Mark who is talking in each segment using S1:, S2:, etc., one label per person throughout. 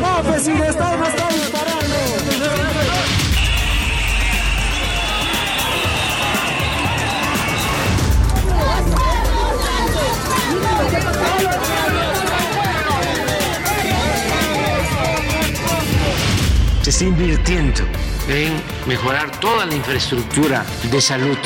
S1: No,
S2: pues si le estamos, disparando.
S3: se está invirtiendo en mejorar toda la infraestructura de salud.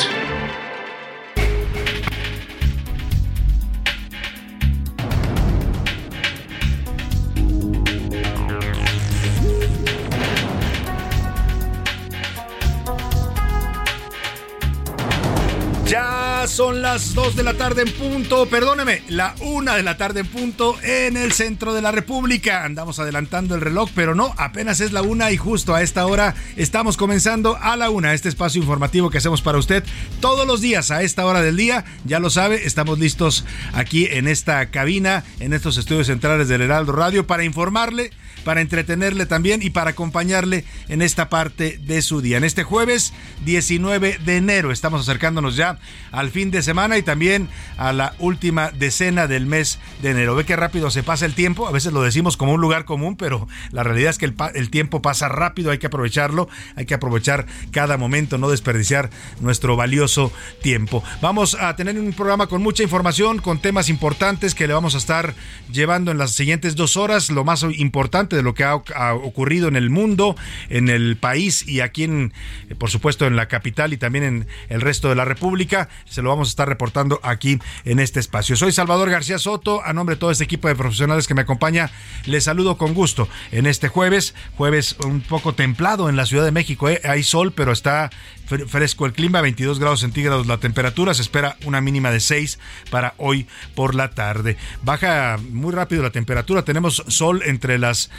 S4: Las 2 de la tarde en punto, perdóneme, la 1 de la tarde en punto en el centro de la República. Andamos adelantando el reloj, pero no, apenas es la 1 y justo a esta hora estamos comenzando a la 1 este espacio informativo que hacemos para usted todos los días a esta hora del día. Ya lo sabe, estamos listos aquí en esta cabina, en estos estudios centrales del Heraldo Radio para informarle para entretenerle también y para acompañarle en esta parte de su día. En este jueves 19 de enero estamos acercándonos ya al fin de semana y también a la última decena del mes de enero. Ve qué rápido se pasa el tiempo, a veces lo decimos como un lugar común, pero la realidad es que el, el tiempo pasa rápido, hay que aprovecharlo, hay que aprovechar cada momento, no desperdiciar nuestro valioso tiempo. Vamos a tener un programa con mucha información, con temas importantes que le vamos a estar llevando en las siguientes dos horas, lo más importante de lo que ha, ocurrido en el mundo, en el país y aquí en, por supuesto, en la capital y también en el resto de la República. Se lo vamos a estar reportando aquí en este espacio. Soy Salvador García Soto, a nombre de todo este equipo de profesionales que me acompaña, les saludo con gusto en este jueves, jueves un poco templado en la Ciudad de México. ¿eh? Hay sol, pero está fresco el clima, 22 grados centígrados la temperatura, se espera una mínima de 6 para hoy por la tarde. Baja muy rápido la temperatura, tenemos sol entre las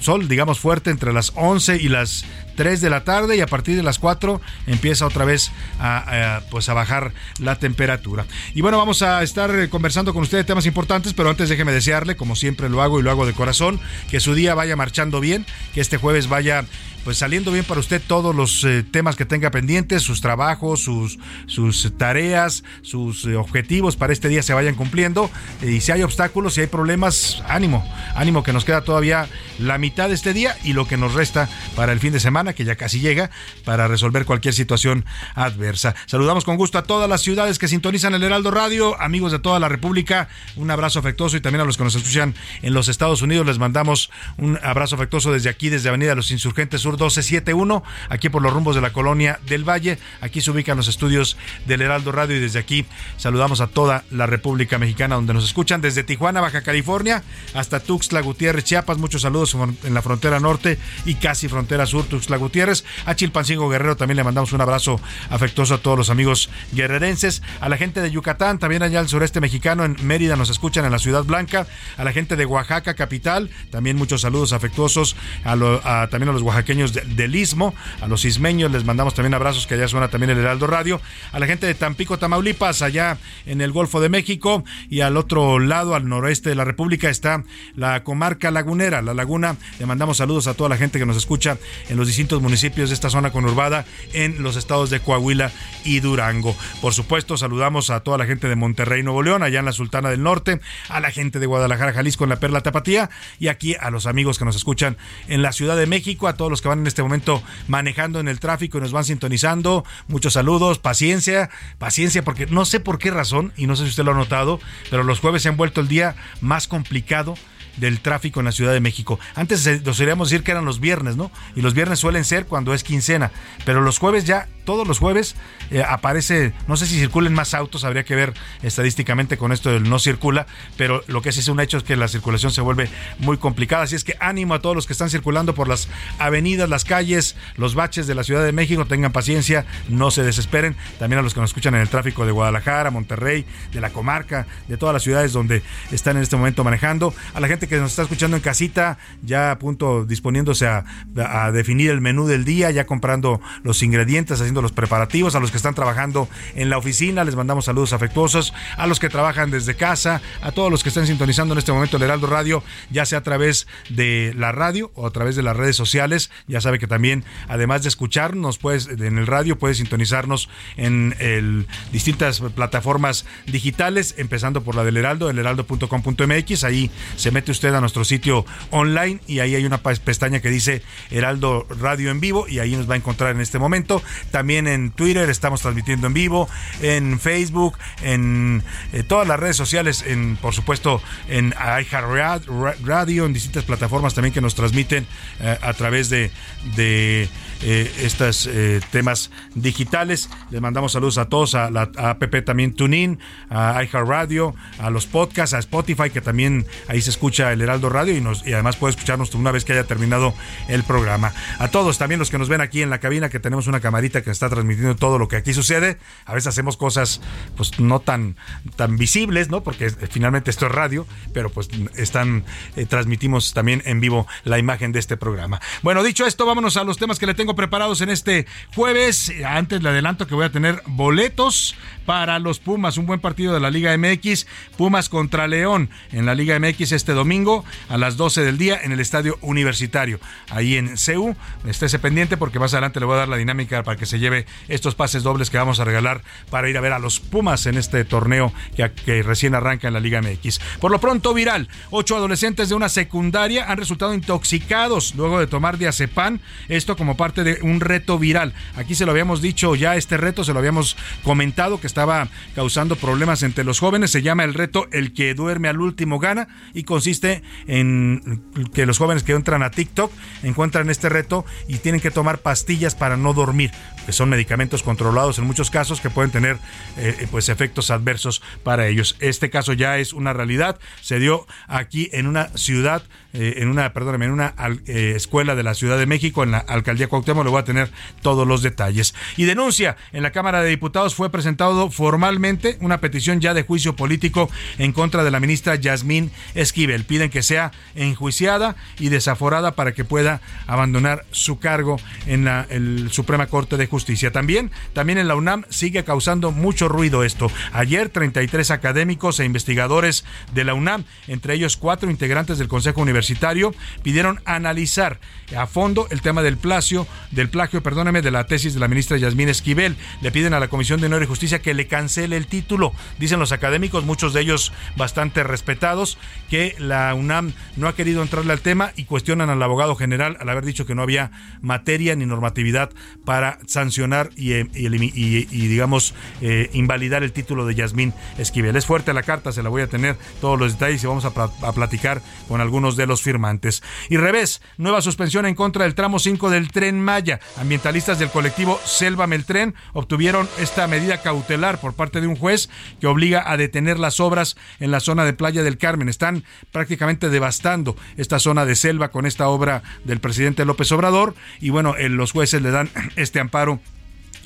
S4: sol, digamos fuerte, entre las 11 y las 3 de la tarde y a partir de las 4 empieza otra vez a, a, pues a bajar la temperatura. Y bueno, vamos a estar conversando con usted de temas importantes, pero antes déjeme desearle, como siempre lo hago y lo hago de corazón, que su día vaya marchando bien, que este jueves vaya pues saliendo bien para usted todos los eh, temas que tenga pendientes, sus trabajos, sus, sus tareas, sus eh, objetivos para este día se vayan cumpliendo. y si hay obstáculos, si hay problemas, ánimo, ánimo que nos queda todavía la mitad de este día y lo que nos resta para el fin de semana, que ya casi llega, para resolver cualquier situación adversa. Saludamos con gusto a todas las ciudades que sintonizan el Heraldo Radio, amigos de toda la República, un abrazo afectuoso y también a los que nos escuchan en los Estados Unidos, les mandamos un abrazo afectuoso desde aquí, desde Avenida Los Insurgentes Sur 1271, aquí por los rumbos de la colonia del Valle. Aquí se ubican los estudios del Heraldo Radio y desde aquí saludamos a toda la República Mexicana donde nos escuchan, desde Tijuana, Baja California, hasta Tuxtla Gutiérrez, Chiapas. Muchos saludos en la frontera norte y casi frontera sur, Tuxtla Gutiérrez. A Chilpancingo Guerrero también le mandamos un abrazo afectuoso a todos los amigos guerrerenses. A la gente de Yucatán, también allá al sureste mexicano, en Mérida nos escuchan en la Ciudad Blanca. A la gente de Oaxaca, capital, también muchos saludos afectuosos a, lo, a también a los oaxaqueños del Istmo, a los ismeños les mandamos también abrazos, que allá suena también el Heraldo Radio, a la gente de Tampico, Tamaulipas, allá en el Golfo de México, y al otro lado, al noroeste de la República, está la comarca lagunera, la laguna. Le mandamos saludos a toda la gente que nos escucha en los distintos municipios de esta zona conurbada en los estados de Coahuila y Durango. Por supuesto, saludamos a toda la gente de Monterrey, Nuevo León, allá en la Sultana del Norte, a la gente de Guadalajara, Jalisco, en la Perla Tapatía, y aquí a los amigos que nos escuchan en la Ciudad de México, a todos los que van en este momento manejando en el tráfico y nos van sintonizando. Muchos saludos, paciencia, paciencia, porque no sé por qué razón, y no sé si usted lo ha notado, pero los jueves se han vuelto el día más complicado del tráfico en la Ciudad de México. Antes nos solíamos decir que eran los viernes, ¿no? Y los viernes suelen ser cuando es quincena, pero los jueves ya, todos los jueves eh, aparece, no sé si circulen más autos, habría que ver estadísticamente con esto del no circula, pero lo que sí es un hecho es que la circulación se vuelve muy complicada, así es que ánimo a todos los que están circulando por las avenidas, las calles, los baches de la Ciudad de México, tengan paciencia, no se desesperen, también a los que nos escuchan en el tráfico de Guadalajara, Monterrey, de la comarca, de todas las ciudades donde están en este momento manejando, a la gente que nos está escuchando en casita, ya a punto disponiéndose a, definir el menú del día, ya comprando los ingredientes, los preparativos, a los que están trabajando en la oficina, les mandamos saludos afectuosos, a los que trabajan desde casa, a todos los que están sintonizando en este momento el Heraldo Radio, ya sea a través de la radio o a través de las redes sociales, ya sabe que también, además de escucharnos, pues en el radio, puede sintonizarnos en distintas plataformas digitales, empezando por la del Heraldo, el heraldo.com.mx, ahí se mete usted a nuestro sitio online y ahí hay una pestaña que dice Heraldo Radio en vivo y ahí nos va a encontrar en este momento. También en Twitter estamos transmitiendo en vivo, en Facebook, en eh, todas las redes sociales, en por supuesto en Radio, en distintas plataformas también que nos transmiten eh, a través de, de eh, estos temas digitales. Les mandamos saludos a todos, a la app también TuneIn, a iHeartRadio, a los podcasts, a Spotify, que también ahí se escucha el Heraldo Radio y, nos, y además puede escucharnos una vez que haya terminado el programa. A todos, también los que nos ven aquí en la cabina, que tenemos una camarita que está transmitiendo todo lo que aquí sucede. A veces hacemos cosas pues no tan, tan visibles, ¿no? Porque finalmente esto es radio, pero pues están, eh, transmitimos también en vivo la imagen de este programa. Bueno, dicho esto, vámonos a los temas que le tengo preparados en este jueves. Antes le adelanto que voy a tener boletos para los Pumas, un buen partido de la Liga MX, Pumas contra León en la Liga MX este domingo a las 12 del día en el Estadio Universitario, ahí en CEU. Estése pendiente porque más adelante le voy a dar la dinámica para que se lleve estos pases dobles que vamos a regalar para ir a ver a los Pumas en este torneo que, recién arranca en la Liga MX. Por lo pronto, viral, ocho adolescentes de una secundaria han resultado intoxicados luego de tomar diazepam, esto como parte de un reto viral. Aquí se lo habíamos dicho ya, este reto se lo habíamos comentado que estaba causando problemas entre los jóvenes. Se llama el reto El que duerme al último gana y consiste en que los jóvenes que entran a TikTok encuentran este reto y tienen que tomar pastillas para no dormir, que son medicamentos controlados en muchos casos que pueden tener eh, pues efectos adversos para ellos. Este caso ya es una realidad, se dio aquí en una ciudad eh, en una, perdóname, en una eh, escuela de la Ciudad de México, en la alcaldía Cuauhtémoc, le voy a tener todos los detalles. Y denuncia, en la Cámara de Diputados fue presentado formalmente una petición ya de juicio político en contra de la ministra Yasmín Esquivel. Piden que sea enjuiciada y desaforada para que pueda abandonar su cargo en la Suprema Corte de Justicia. También, también en la UNAM sigue causando mucho ruido esto. Ayer 33 académicos e investigadores de la UNAM, entre ellos cuatro integrantes del Consejo Universitario pidieron analizar a fondo el tema del plagio, del plagio, perdóneme, de la tesis de la ministra Yasmín Esquivel. Le piden a la Comisión de Honor y Justicia que le cancele el título. Dicen los académicos, muchos de ellos bastante respetados, que la UNAM no ha querido entrarle al tema y cuestionan al abogado general al haber dicho que no había materia ni normatividad para sancionar y, eh, digamos, eh, invalidar el título de Yasmín Esquivel. Es fuerte la carta, se la voy a tener todos los detalles y vamos a, platicar con algunos de los firmantes. Y revés, nueva suspensión en contra del tramo 5 del tren Maya. Ambientalistas del colectivo Selva Meltren obtuvieron esta medida cautelar por parte de un juez que obliga a detener las obras en la zona de Playa del Carmen. Están prácticamente devastando esta zona de selva con esta obra del presidente López Obrador y bueno, los jueces le dan este amparo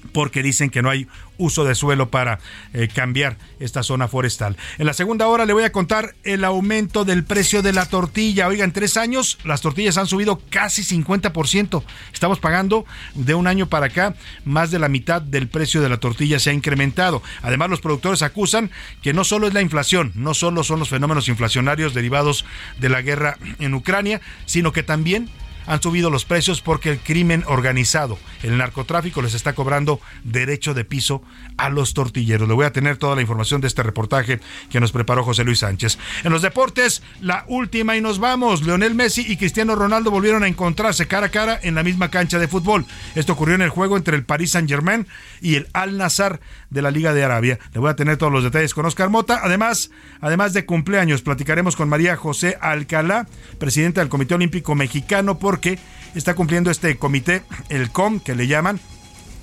S4: porque dicen que no hay uso de suelo para eh, cambiar esta zona forestal. En la segunda hora le voy a contar el aumento del precio de la tortilla. Oiga, en tres años las tortillas han subido casi 50%. Estamos pagando de un año para acá más de la mitad del precio de la tortilla se ha incrementado. Además, los productores acusan que no solo es la inflación, no solo son los fenómenos inflacionarios derivados de la guerra en Ucrania, sino que también han subido los precios porque el crimen organizado, el narcotráfico les está cobrando derecho de piso a los tortilleros. Le voy a tener toda la información de este reportaje que nos preparó José Luis Sánchez. En los deportes, la última y nos vamos. Leonel Messi y Cristiano Ronaldo volvieron a encontrarse cara a cara en la misma cancha de fútbol. Esto ocurrió en el juego entre el Paris Saint-Germain y el Al Nazar de la Liga de Arabia. Le voy a tener todos los detalles con Oscar Mota. Además, además de cumpleaños, platicaremos con María José Alcalá, presidenta del Comité Olímpico Mexicano, porque está cumpliendo este comité, el COM, que le llaman,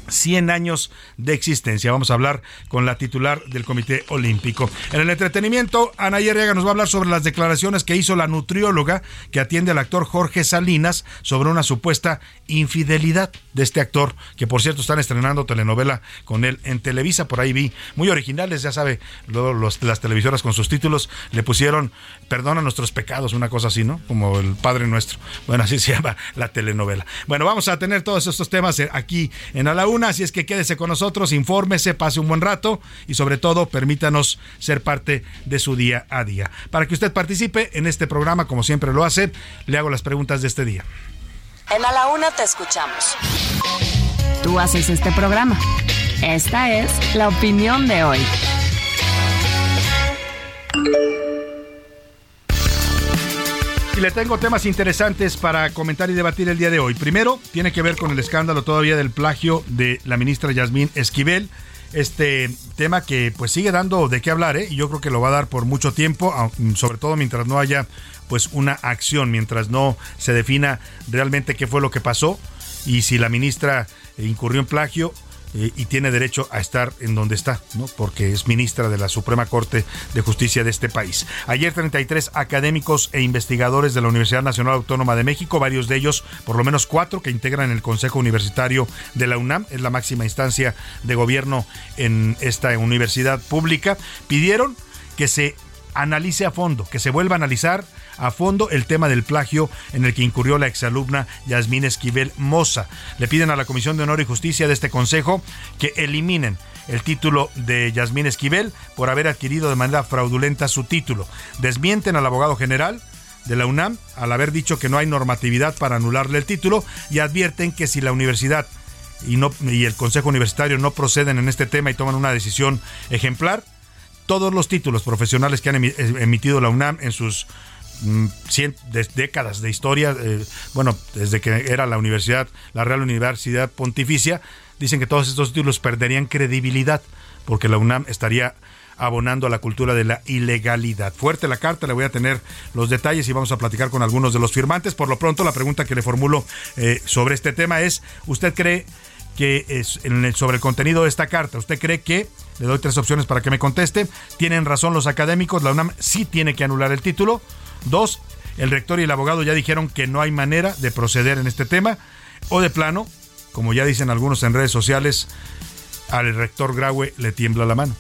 S4: 100 años de existencia. Vamos a hablar con la titular del Comité Olímpico. En el entretenimiento, Ana Yerriaga nos va a hablar sobre las declaraciones que hizo la nutrióloga que atiende al actor Jorge Salinas sobre una supuesta infidelidad de este actor, que por cierto están estrenando telenovela con él en Televisa. Por ahí vi muy originales, ya sabe, las televisoras con sus títulos le pusieron Perdona nuestros pecados, una cosa así, ¿no? Como el Padre Nuestro. Bueno, así se llama la telenovela. Bueno, vamos a tener todos estos temas aquí en A la Una, así es que quédese con nosotros, infórmese, pase un buen rato y sobre todo permítanos ser parte de su día a día. Para que usted participe en este programa, como siempre lo hace, le hago las preguntas de este día.
S5: En A la Una te escuchamos. Tú haces este programa. Esta es la opinión de hoy.
S4: Y le tengo temas interesantes para comentar y debatir el día de hoy. Primero, tiene que ver con el escándalo todavía del plagio de la ministra Yasmín Esquivel. Este tema que pues sigue dando de qué hablar, ¿eh? y yo creo que lo va a dar por mucho tiempo, sobre todo mientras no haya pues una acción, mientras no se defina realmente qué fue lo que pasó y si la ministra incurrió en plagio eh, y tiene derecho a estar en donde está, ¿no? porque es ministra de la Suprema Corte de Justicia de este país. Ayer 33 académicos e investigadores de la Universidad Nacional Autónoma de México, varios de ellos, por lo menos cuatro, que integran el Consejo Universitario de la UNAM, es la máxima instancia de gobierno en esta universidad pública, pidieron que se analice a fondo, que se vuelva a analizar a fondo el tema del plagio en el que incurrió la exalumna Yasmín Esquivel Moza. Le piden a la Comisión de Honor y Justicia de este Consejo que eliminen el título de Yasmín Esquivel por haber adquirido de manera fraudulenta su título. Desmienten al abogado general de la UNAM al haber dicho que no hay normatividad para anularle el título y advierten que si la universidad y, y el Consejo Universitario no proceden en este tema y toman una decisión ejemplar, todos los títulos profesionales que han emitido la UNAM en sus mm, décadas de historia, eh, bueno, desde que era la universidad, la Real Universidad Pontificia, dicen que todos estos títulos perderían credibilidad porque la UNAM estaría abonando a la cultura de la ilegalidad. Fuerte la carta, le voy a tener los detalles y vamos a platicar con algunos de los firmantes. Por lo pronto, la pregunta que le formulo eh, sobre este tema es, ¿usted cree que es sobre el contenido de esta carta, ¿usted cree que le doy tres opciones para que me conteste. Tienen razón los académicos, la UNAM sí tiene que anular el título. Dos, el rector y el abogado ya dijeron que no hay manera de proceder en este tema. O de plano, como ya dicen algunos en redes sociales, al rector Graue le tiembla la mano.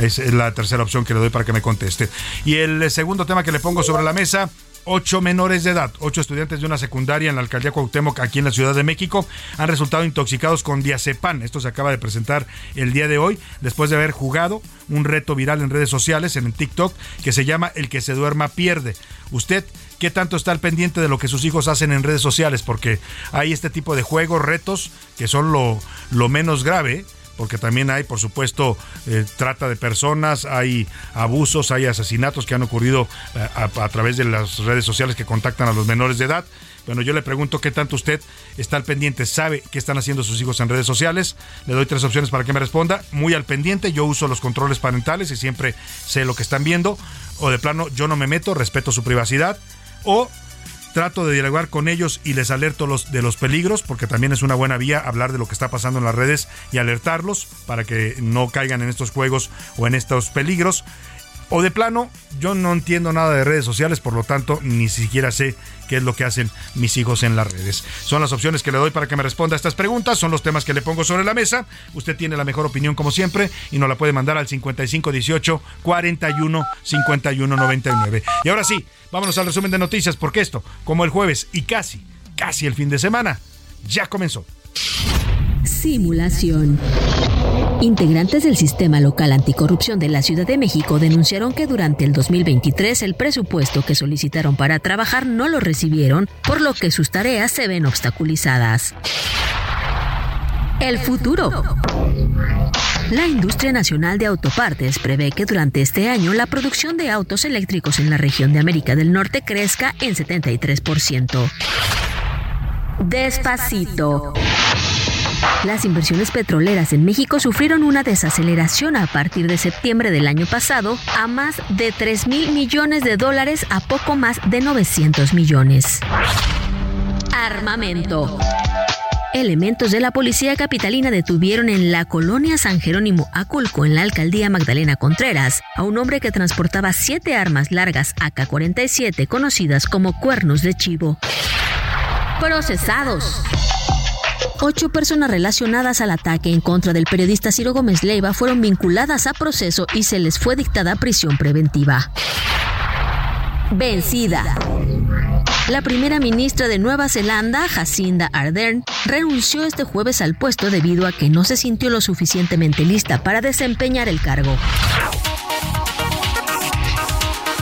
S4: Esa es la tercera opción que le doy para que me conteste. Y el segundo tema que le pongo sobre la mesa ocho menores de edad, ocho estudiantes de una secundaria en la alcaldía Cuauhtémoc, aquí en la Ciudad de México, han resultado intoxicados con diazepam. Esto se acaba de presentar el día de hoy, después de haber jugado un reto viral en redes sociales, en TikTok, que se llama El que se duerma pierde. Usted qué tanto está al pendiente de lo que sus hijos hacen en redes sociales, porque hay este tipo de juegos, retos, que son lo, lo menos grave, porque también hay, por supuesto, eh, trata de personas, hay abusos, hay asesinatos que han ocurrido eh, a, través de las redes sociales que contactan a los menores de edad. Bueno, yo le pregunto qué tanto usted está al pendiente, sabe qué están haciendo sus hijos en redes sociales. Le doy tres opciones para que me responda. Muy al pendiente, yo uso los controles parentales y siempre sé lo que están viendo. O de plano, yo no me meto, respeto su privacidad. O trato de dialogar con ellos y les alerto los, de los peligros, porque también es una buena vía hablar de lo que está pasando en las redes y alertarlos para que no caigan en estos juegos o en estos peligros. O de plano, yo no entiendo nada de redes sociales, por lo tanto, ni siquiera sé qué es lo que hacen mis hijos en las redes. Son las opciones que le doy para que me responda a estas preguntas, son los temas que le pongo sobre la mesa. Usted tiene la mejor opinión como siempre y nos la puede mandar al 5518 41 51 99. Y ahora sí, vámonos al resumen de noticias porque esto, como el jueves y casi, casi el fin de semana, ya comenzó.
S6: Simulación. Integrantes del sistema local anticorrupción de la Ciudad de México denunciaron que durante el 2023 el presupuesto que solicitaron para trabajar no lo recibieron, por lo que sus tareas se ven obstaculizadas. El futuro. La industria nacional de autopartes prevé que durante este año la producción de autos eléctricos en la región de América del Norte crezca en 73%. Despacito. Las inversiones petroleras en México sufrieron una desaceleración a partir de septiembre del año pasado a más de 3 mil millones de dólares a poco más de 900 millones. Armamento. Elementos de la policía capitalina detuvieron en la colonia San Jerónimo Aculco, en la alcaldía Magdalena Contreras, a un hombre que transportaba siete armas largas AK-47 conocidas como cuernos de chivo. Procesados. Ocho personas relacionadas al ataque en contra del periodista Ciro Gómez Leiva fueron vinculadas a proceso y se les fue dictada prisión preventiva. Vencida. La primera ministra de Nueva Zelanda, Jacinda Ardern, renunció este jueves al puesto debido a que no se sintió lo suficientemente lista para desempeñar el cargo.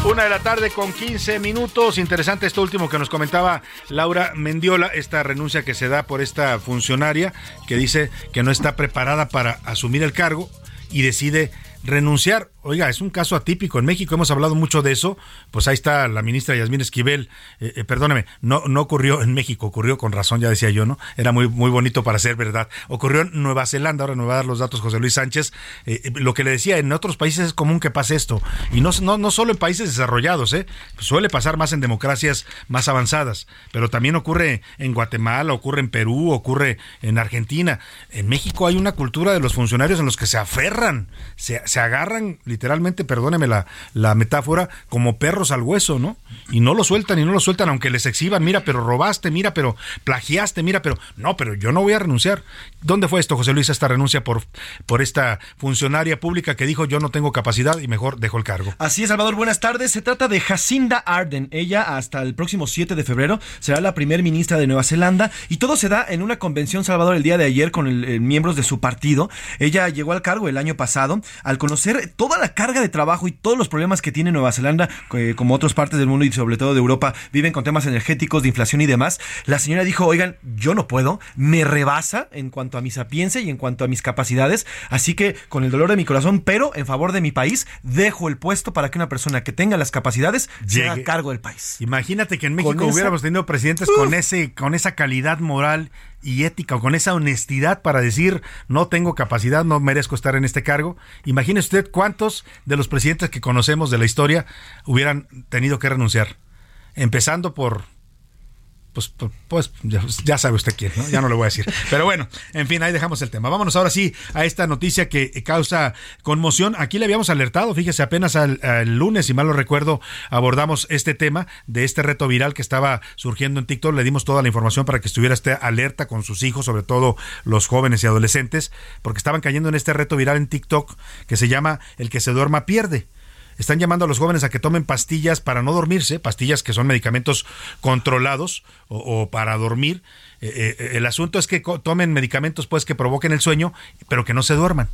S4: Una de la tarde con 15 minutos. Interesante esto último que nos comentaba Laura Mendiola, esta renuncia que se da por esta funcionaria que dice que no está preparada para asumir el cargo y decide renunciar. Oiga, es un caso atípico. En México hemos hablado mucho de eso. Pues ahí está la ministra Yasmín Esquivel. Eh, eh, perdóneme, no, no ocurrió en México, ocurrió con razón, ya decía yo, ¿no? Era muy, muy bonito para ser verdad. Ocurrió en Nueva Zelanda, ahora me va a dar los datos José Luis Sánchez. Eh, lo que le decía, en otros países es común que pase esto. Y no, no, no solo en países desarrollados, ¿eh? Suele pasar más en democracias más avanzadas. Pero también ocurre en Guatemala, ocurre en Perú, ocurre en Argentina. En México hay una cultura de los funcionarios en los que se aferran, se, se agarran literalmente, perdóneme la, la metáfora, como perros al hueso, ¿no? Y no lo sueltan y no lo sueltan, aunque les exhiban, mira, pero robaste, mira, pero plagiaste, mira, pero no, pero yo no voy a renunciar. ¿Dónde fue esto, José Luis, esta renuncia por, por esta funcionaria pública que dijo yo no tengo capacidad y mejor dejo el cargo?
S7: Así es, Salvador, buenas tardes. Se trata de Jacinda Arden. Ella hasta el próximo 7 de febrero será la primer ministra de Nueva Zelanda y todo se da en una convención, Salvador, el día de ayer con el, miembros de su partido. Ella llegó al cargo el año pasado al conocer toda la carga de trabajo y todos los problemas que tiene Nueva Zelanda, como otras partes del mundo y sobre todo de Europa, viven con temas energéticos, de inflación y demás, la señora dijo, oigan, yo no puedo, me rebasa en cuanto a mi sapiencia y en cuanto a mis capacidades, así que con el dolor de mi corazón, pero en favor de mi país, dejo el puesto para que una persona que tenga las capacidades sea a cargo del país.
S4: Imagínate que en México hubiéramos tenido presidentes con ese con esa calidad moral y ética o con esa honestidad para decir no tengo capacidad, no merezco estar en este cargo. Imagine usted cuántos de los presidentes que conocemos de la historia hubieran tenido que renunciar. Empezando por pues, pues, pues ya, sabe usted quién. Ya no le voy a decir. Pero bueno, en fin, ahí dejamos el tema. Vámonos ahora sí a esta noticia que causa conmoción. Aquí le habíamos alertado, fíjese, apenas al, lunes, si mal lo recuerdo, abordamos este tema de este reto viral que estaba surgiendo en TikTok. Le dimos toda la información para que estuviera este alerta con sus hijos, sobre todo los jóvenes y adolescentes, porque estaban cayendo en este reto viral en TikTok que se llama El que se duerma pierde están llamando a los jóvenes a que tomen pastillas para no dormirse, pastillas que son medicamentos controlados o, para dormir. Eh, eh, el asunto es que tomen medicamentos pues que provoquen el sueño, pero que no se duerman.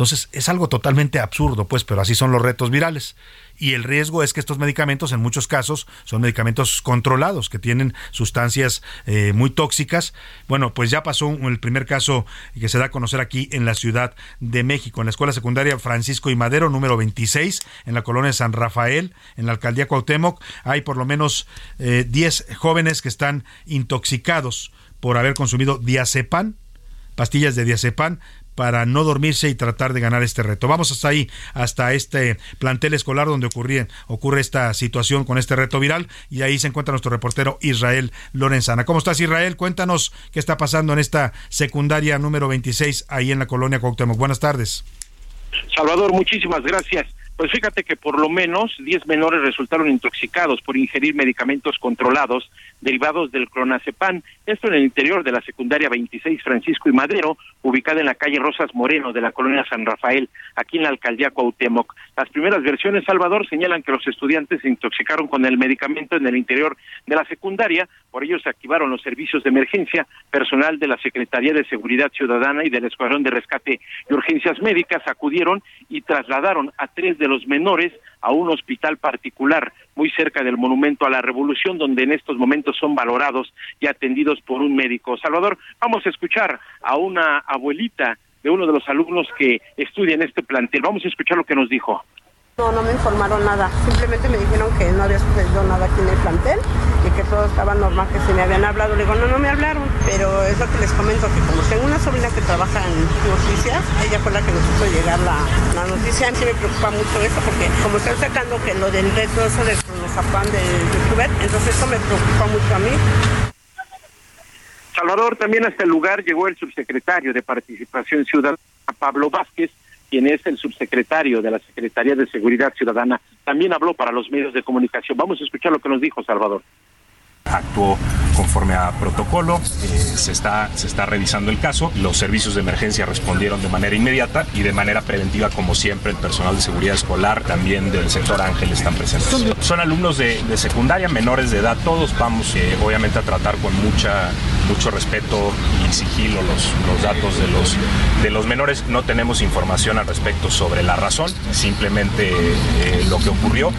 S4: Entonces es algo totalmente absurdo, pues, pero así son los retos virales y el riesgo es que estos medicamentos en muchos casos son medicamentos controlados que tienen sustancias eh, muy tóxicas. Bueno, pues ya pasó el primer caso que se da a conocer aquí en la Ciudad de México, en la Escuela Secundaria Francisco y Madero número 26, en la colonia San Rafael, en la alcaldía Cuauhtémoc, hay por lo menos 10 eh, jóvenes que están intoxicados por haber consumido diazepam, pastillas de diazepam para no dormirse y tratar de ganar este reto. Vamos hasta ahí, hasta este plantel escolar donde ocurre, ocurre esta situación con este reto viral y ahí se encuentra nuestro reportero Israel Lorenzana. ¿Cómo estás Israel? Cuéntanos qué está pasando en esta secundaria número 26 ahí en la colonia Cuauhtémoc. Buenas tardes.
S8: Salvador, muchísimas gracias Pues fíjate que por lo menos 10 menores resultaron intoxicados por ingerir medicamentos controlados derivados del clonazepam. Esto en el interior de la secundaria 26 Francisco y Madero, ubicada en la calle Rosas Moreno de la colonia San Rafael, aquí en la alcaldía Cuauhtémoc. Las primeras versiones, Salvador, señalan que los estudiantes se intoxicaron con el medicamento en el interior de la secundaria, por ello se activaron los servicios de emergencia, personal de la Secretaría de Seguridad Ciudadana y del Escuadrón de Rescate y Urgencias Médicas acudieron y trasladaron a tres de los menores a un hospital particular muy cerca del Monumento a la Revolución, donde en estos momentos son valorados y atendidos por un médico. Salvador, vamos a escuchar a una abuelita de uno de los alumnos que estudia en este plantel. Vamos a escuchar lo que nos dijo.
S9: No, no me informaron nada. Simplemente me dijeron que no había sucedido nada aquí en el plantel y que todo estaba normal, que se me habían hablado. Le digo, no, no me hablaron. Pero es lo que les comento, que como tengo una sobrina que trabaja en noticias, ella fue la que nos hizo llegar la, noticia. A mí me preocupa mucho eso porque como están sacando que lo del reto, eso del cronozapán del youtuber, entonces eso me preocupa mucho a mí.
S8: Salvador, también hasta el lugar llegó el subsecretario de Participación Ciudadana, Pablo Vázquez, quien es el subsecretario de la Secretaría de Seguridad Ciudadana, también habló para los medios de comunicación. Vamos a escuchar lo que nos dijo Salvador
S10: actuó conforme a protocolo, eh, se, está, se está revisando el caso, los servicios de emergencia respondieron de manera inmediata y de manera preventiva, como siempre, el personal de seguridad escolar, también del sector Ángel están presentes. Son, alumnos de, secundaria, menores de edad, todos vamos eh, obviamente a tratar con mucha, mucho respeto y sigilo los, los datos de los, de los menores. No tenemos información al respecto sobre la razón, simplemente eh, lo que ocurrió.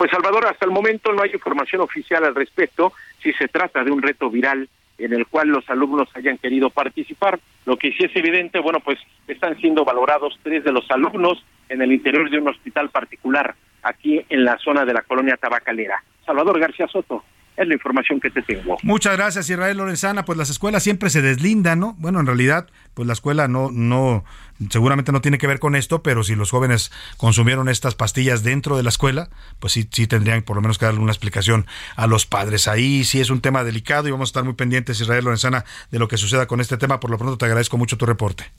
S8: Pues Salvador, hasta el momento no hay información oficial al respecto si se trata de un reto viral en el cual los alumnos hayan querido participar. Lo que sí es evidente, bueno, pues están siendo valorados tres de los alumnos en el interior de un hospital particular aquí en la zona de la colonia tabacalera. Salvador García Soto, es la información que te tengo.
S4: Muchas gracias, Israel Lorenzana. Pues las escuelas siempre se deslindan, ¿no? Bueno, en realidad, pues la escuela no, no, seguramente no tiene que ver con esto, pero si los jóvenes consumieron estas pastillas dentro de la escuela, pues sí, sí tendrían por lo menos que darle una explicación a los padres. Ahí sí es un tema delicado y vamos a estar muy pendientes, Israel Lorenzana, de lo que suceda con este tema. Por lo pronto te agradezco mucho tu reporte.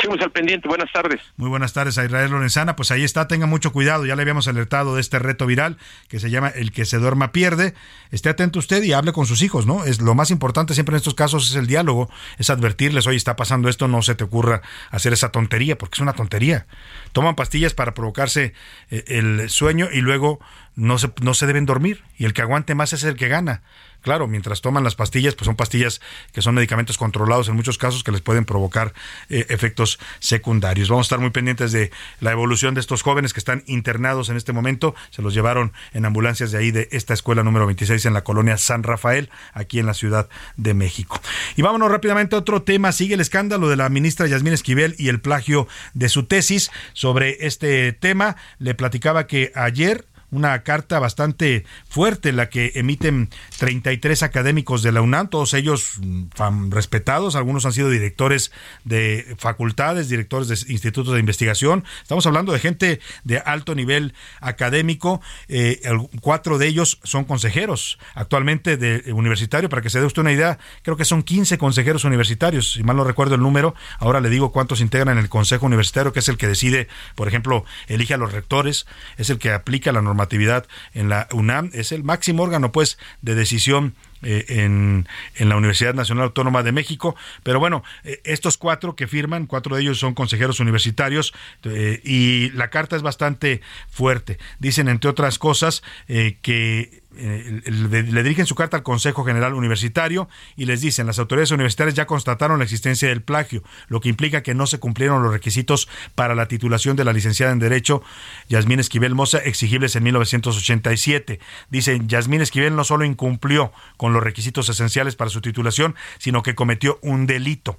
S8: Seguimos al pendiente. Buenas tardes.
S4: Muy buenas tardes a Israel Lorenzana. Pues ahí está, tenga mucho cuidado. Ya le habíamos alertado de este reto viral que se llama El que se duerma pierde. Esté atento usted y hable con sus hijos, ¿no? Es lo más importante siempre en estos casos es el diálogo, es advertirles, oye, está pasando esto, no se te ocurra hacer esa tontería, porque es una tontería. Toman pastillas para provocarse eh, el sueño y luego no se, no se deben dormir. Y el que aguante más es el que gana. Claro, mientras toman las pastillas, pues son pastillas que son medicamentos controlados en muchos casos que les pueden provocar eh, efectos secundarios. Vamos a estar muy pendientes de la evolución de estos jóvenes que están internados en este momento. Se los llevaron en ambulancias de ahí de esta escuela número 26 en la colonia San Rafael, aquí en la Ciudad de México. Y vámonos rápidamente a otro tema. Sigue el escándalo de la ministra Yasmín Esquivel y el plagio de su tesis sobre este tema. Le platicaba que ayer una carta bastante fuerte la que emiten 33 académicos de la UNAM, todos ellos mm, respetados, algunos han sido directores de facultades, directores de institutos de investigación. Estamos hablando de gente de alto nivel académico, eh, cuatro de ellos son consejeros actualmente de universitario, para que se dé usted una idea, creo que son 15 consejeros universitarios, si mal no recuerdo el número, ahora le digo cuántos integran el Consejo Universitario, que es el que decide, por ejemplo, elige a los rectores, es el que aplica la normativa normatividad en la UNAM, es el máximo órgano pues de decisión eh, en, en, la Universidad Nacional Autónoma de México. Pero bueno, eh, estos cuatro que firman, cuatro de ellos son consejeros universitarios eh, y la carta es bastante fuerte. Dicen, entre otras cosas, que eh, le dirigen su carta al Consejo General Universitario y les dicen, las autoridades universitarias ya constataron la existencia del plagio, lo que implica que no se cumplieron los requisitos para la titulación de la licenciada en Derecho Yasmín Esquivel Moza exigibles en 1987. Dicen, Yasmín Esquivel no solo incumplió con los requisitos esenciales para su titulación, sino que cometió un delito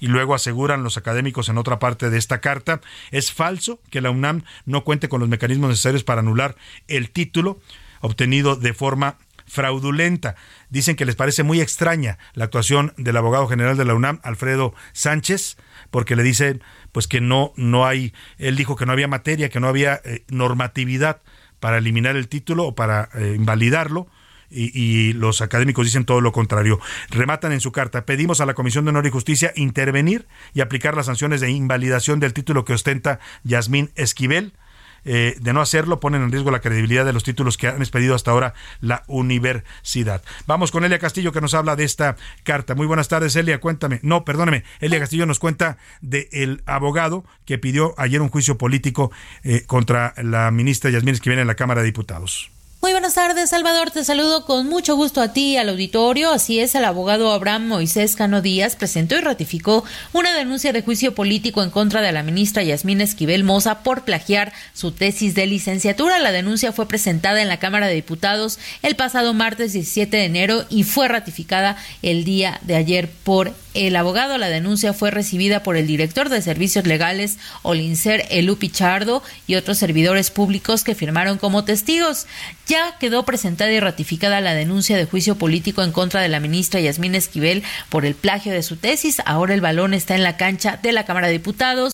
S4: y luego aseguran los académicos en otra parte de esta carta, es falso que la UNAM no cuente con los mecanismos necesarios para anular el título obtenido de forma fraudulenta. Dicen que les parece muy extraña la actuación del abogado general de la UNAM, Alfredo Sánchez, porque le dicen pues que no no hay él dijo que no había materia, que no había eh, normatividad para eliminar el título o para eh, invalidarlo y, los académicos dicen todo lo contrario. Rematan en su carta, pedimos a la Comisión de Honor y Justicia intervenir y aplicar las sanciones de invalidación del título que ostenta Yasmín Esquivel. Eh, de no hacerlo, ponen en riesgo la credibilidad de los títulos que han expedido hasta ahora la universidad. Vamos con Elia Castillo que nos habla de esta carta. Muy buenas tardes, Elia, cuéntame. No, perdóneme, Elia Castillo nos cuenta del abogado que pidió ayer un juicio político eh, contra la ministra Yasmín Esquivel en la Cámara de Diputados.
S11: Muy buenas tardes, Salvador. Te saludo con mucho gusto a ti y al auditorio. Así es, el abogado Abraham Moisés Cano Díaz presentó y ratificó una denuncia de juicio político en contra de la ministra Yasmín Esquivel Moza por plagiar su tesis de licenciatura. La denuncia fue presentada en la Cámara de Diputados el pasado martes 17 de enero y fue ratificada el día de ayer por el abogado. La denuncia fue recibida por el director de Servicios Legales, Olincer Elu Pichardo, y otros servidores públicos que firmaron como testigos. Ya quedó presentada y ratificada la denuncia de juicio político en contra de la ministra Yasmín Esquivel por el plagio de su tesis. Ahora el balón está en la cancha de la Cámara de Diputados.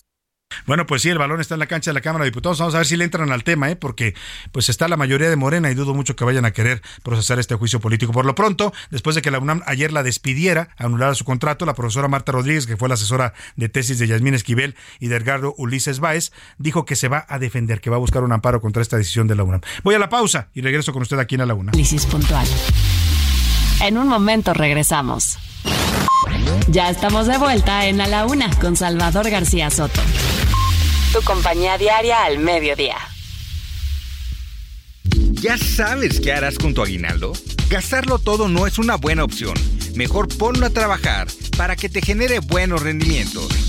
S4: Bueno, pues sí, el balón está en la cancha de la Cámara de Diputados. Vamos a ver si le entran al tema, ¿eh? porque pues está la mayoría de Morena y dudo mucho que vayan a querer procesar este juicio político. Por lo pronto, después de que la UNAM ayer la despidiera, anulara su contrato, la profesora Marta Rodríguez, que fue la asesora de tesis de Yasmín Esquivel y de Edgardo Ulises Báez, dijo que se va a defender, que va a buscar un amparo contra esta decisión de la UNAM. Voy a la pausa y regreso con usted aquí en la UNAM.
S5: puntual. En un momento regresamos. Ya estamos de vuelta en A la Una con Salvador García Soto. Tu compañía diaria al mediodía.
S12: ¿Ya sabes qué harás con tu aguinaldo? Gastarlo todo no es una buena opción. Mejor ponlo a trabajar para que te genere buenos rendimientos.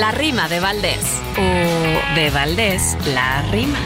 S5: La rima de Valdés. O de Valdés la rima.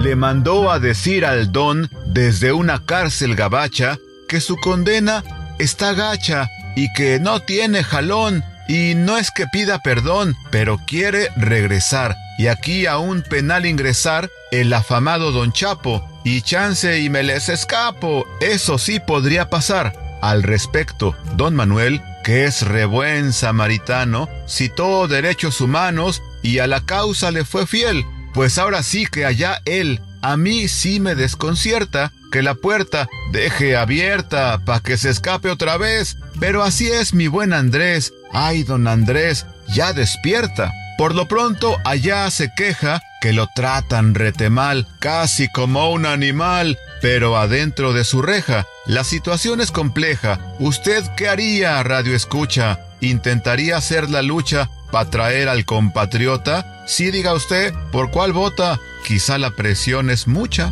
S13: Le mandó a decir al don desde una cárcel gabacha que su condena está gacha y que no tiene jalón y no es que pida perdón, pero quiere regresar y aquí a un penal ingresar el afamado don Chapo. Y chance y me les escapo, eso sí podría pasar. Al respecto, don Manuel, que es rebuen samaritano, citó derechos humanos y a la causa le fue fiel, pues ahora sí que allá él, a mí sí me desconcierta que la puerta deje abierta pa' que se escape otra vez. Pero así es mi buen Andrés. Ay, don Andrés, ya despierta. Por lo pronto allá se queja que lo tratan rete mal, casi como un animal, pero adentro de su reja. La situación es compleja. ¿Usted qué haría, Radio Escucha? ¿Intentaría hacer la lucha para traer al compatriota? Sí, diga usted, ¿por cuál vota? Quizá la presión es mucha.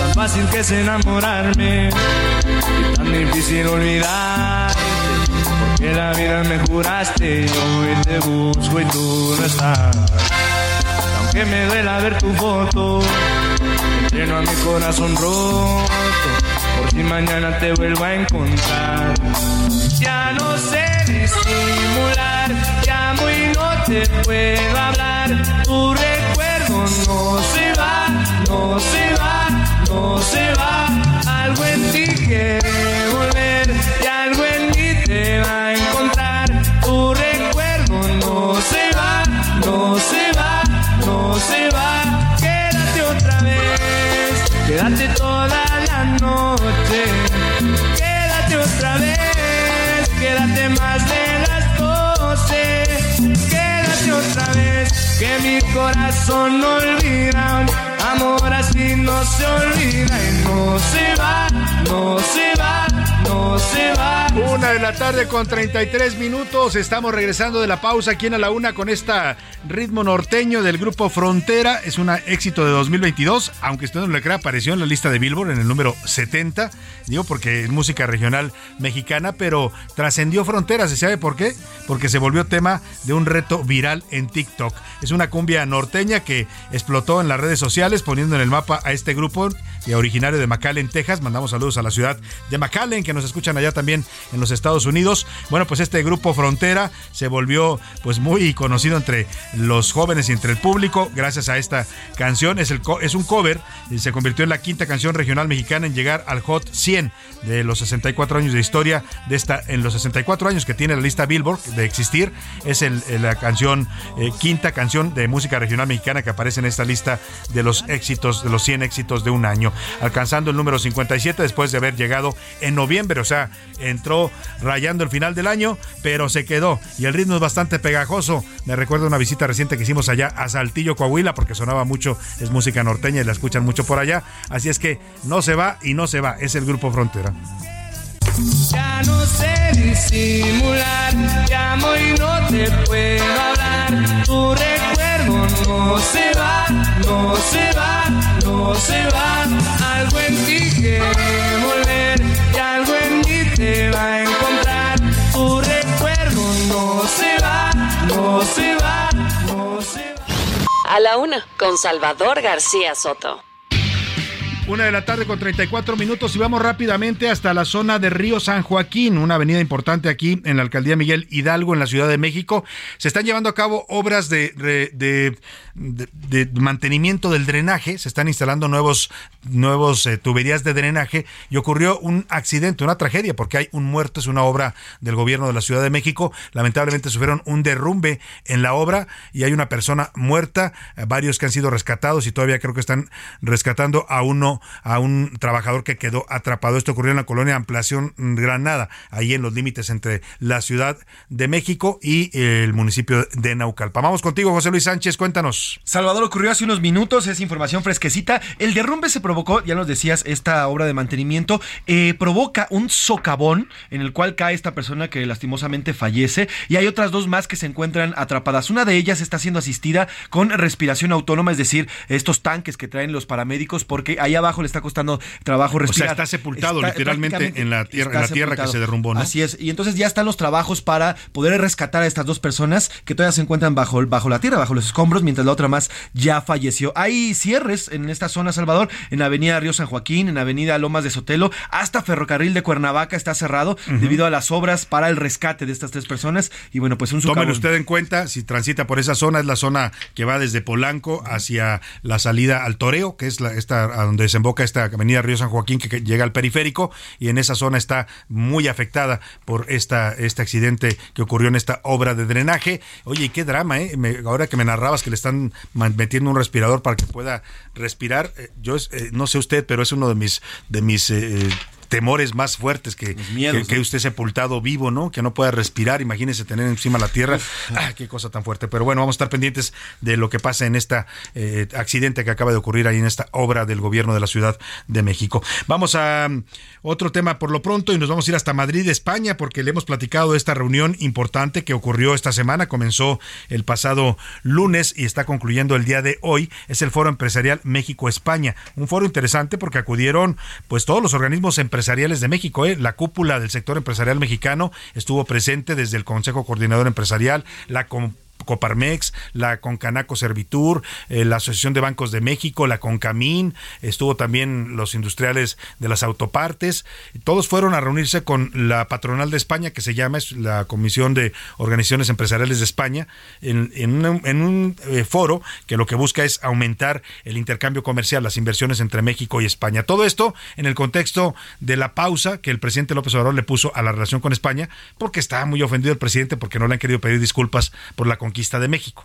S14: Tan fácil que es enamorarme tan difícil. Porque la vida me juraste hoy te busco y tú. Aunque me duela ver tu foto, lleno a mi corazón roto. Por si mañana te vuelvo a encontrar. Ya no sé disimular, llamo y no te puedo hablar. Tu recuerdo no se va, no se va, no se va. Algo en ti quiere volver y algo en mí te va a encontrar. Tu no se va. Quédate otra vez, quédate toda la noche. Quédate otra vez, quédate más de Quédate otra vez, que mi corazón no olvida. Amor así no se olvida y no se va, no se va.
S4: De la tarde con 33 minutos. Estamos regresando de la pausa aquí en A la Una con esta ritmo norteño del grupo Frontera. Es un éxito de 2022, aunque usted no le crea, apareció en la lista de Billboard en el número 70. Digo porque es música regional mexicana, pero trascendió fronteras. ¿Se sabe por qué? Porque se volvió tema de un reto viral en TikTok. Es una cumbia norteña que explotó en las redes sociales poniendo en el mapa a este grupo originario de McAllen, Texas. Mandamos saludos a la ciudad de McAllen, que nos escuchan allá también en los Estados Unidos. Bueno, pues este grupo Frontera se volvió pues muy conocido entre los jóvenes y entre el público gracias a esta canción. Es, el, es un cover y se convirtió en la quinta canción regional mexicana en llegar al Hot 100 de los 64 años de historia de esta en los 64 años que tiene la lista Billboard de existir es el, la canción eh, quinta canción de música regional mexicana que aparece en esta lista de los éxitos de los 100 éxitos de un año alcanzando el número 57 después de haber llegado en noviembre, o sea, entró rayando el final del año, pero se quedó y el ritmo es bastante pegajoso. Me recuerdo una visita reciente que hicimos allá a Saltillo, Coahuila, porque sonaba mucho, es música norteña y la escuchan mucho por allá, así es que no se va y no se va, es el grupo Frontera.
S14: Ya no sé disimular, llamo y no te puedo hablar. Tu recuerdo no se va, no se va, no se va. Algo en ti quiere volver y algo en mí va a
S5: A la una, con Salvador García Soto.
S4: Una de la tarde con 34 minutos y vamos rápidamente hasta la zona de Río San Joaquín, una avenida importante aquí en la alcaldía Miguel Hidalgo, en la Ciudad de México. Se están llevando a cabo obras de, mantenimiento del drenaje, se están instalando nuevos, nuevos eh, tuberías de drenaje y ocurrió un accidente, una tragedia, porque hay un muerto, es una obra del gobierno de la Ciudad de México. Lamentablemente sufrieron un derrumbe en la obra y hay una persona muerta, eh, varios que han sido rescatados y todavía creo que están rescatando a uno a un trabajador que quedó atrapado. Esto ocurrió en la colonia Ampliación Granada, ahí en los límites entre la Ciudad de México y el municipio de Naucalpa. Vamos contigo, José Luis Sánchez, cuéntanos.
S7: Salvador, ocurrió hace unos minutos, es información fresquecita. El derrumbe se provocó, ya nos decías, esta obra de mantenimiento eh, provoca un socavón en el cual cae esta persona que lastimosamente fallece y hay otras dos más que se encuentran atrapadas. Una de ellas está siendo asistida con respiración autónoma, es decir, estos tanques que traen los paramédicos porque allá abajo le está costando trabajo respirar.
S4: O sea, está sepultado literalmente en la tierra, en la tierra que se derrumbó, ¿no?
S7: Así es. Y entonces ya están los trabajos para poder rescatar a estas dos personas que todavía se encuentran bajo, bajo la tierra, bajo los escombros, mientras la otra más ya falleció. Hay cierres en esta zona, Salvador, en Avenida Río San Joaquín, en Avenida Lomas de Sotelo, hasta Ferrocarril de Cuernavaca está cerrado debido a las obras para el rescate de estas tres personas. Y bueno, pues un
S4: Tomen usted en cuenta, si transita por esa zona, es la zona que va desde Polanco hacia la salida al Toreo, que es la, esta a donde se boca esta avenida Río San Joaquín que llega al periférico y en esa zona está muy afectada por esta, este accidente que ocurrió en esta obra de drenaje. Oye, qué drama, ¿eh? ahora que me narrabas que le están metiendo un respirador para que pueda respirar, eh, yo eh, no sé usted, pero es uno de mis, de mis eh, temores más fuertes que, que, usted sepultado vivo, ¿no? Que no pueda respirar, imagínese tener encima la tierra. Ah, qué cosa tan fuerte. Pero bueno, vamos a estar pendientes de lo que pasa en este accidente que acaba de ocurrir ahí en esta obra del gobierno de la Ciudad de México. Vamos a um, otro tema por lo pronto y nos vamos a ir hasta Madrid, España, porque le hemos platicado de esta reunión importante que ocurrió esta semana. Comenzó el pasado lunes y está concluyendo el día de hoy. Es el Foro Empresarial México-España. Un foro interesante porque acudieron pues todos los organismos empresariales empresariales de México. ¿eh? La cúpula del sector empresarial mexicano estuvo presente desde el Consejo Coordinador Empresarial, la Coparmex, la Concanaco Servitur, eh, la Asociación de Bancos de México, la Concamín, estuvo también los industriales de las autopartes, todos fueron a reunirse con la patronal de España, que se llama es la Comisión de Organizaciones Empresariales de España, en, un, eh, foro que lo que busca es aumentar el intercambio comercial, las inversiones entre México y España. Todo esto en el contexto de la pausa que el presidente López Obrador le puso a la relación con España, porque está muy ofendido el presidente porque no le han querido pedir disculpas por la conquista de México.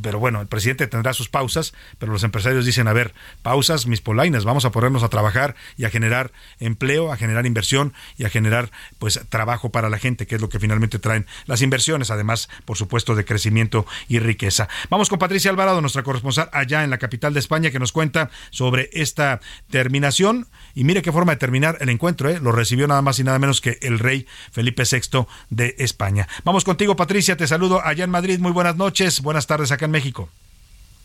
S4: pero bueno, el presidente tendrá sus pausas, pero los empresarios dicen, a ver, pausas, mis polainas, vamos a ponernos a trabajar y a generar empleo, a generar inversión y a generar pues trabajo para la gente, que es lo que finalmente traen las inversiones, además, por supuesto, de crecimiento y riqueza. Vamos con Patricia Alvarado, nuestra corresponsal allá en la capital de España, que nos cuenta sobre esta terminación. Y mire qué forma de terminar el encuentro, ¿eh? lo recibió nada más y nada menos que el rey Felipe VI de España. Vamos contigo, Patricia, te saludo allá en Madrid. Muy buenas noches, buenas tardes acá en México.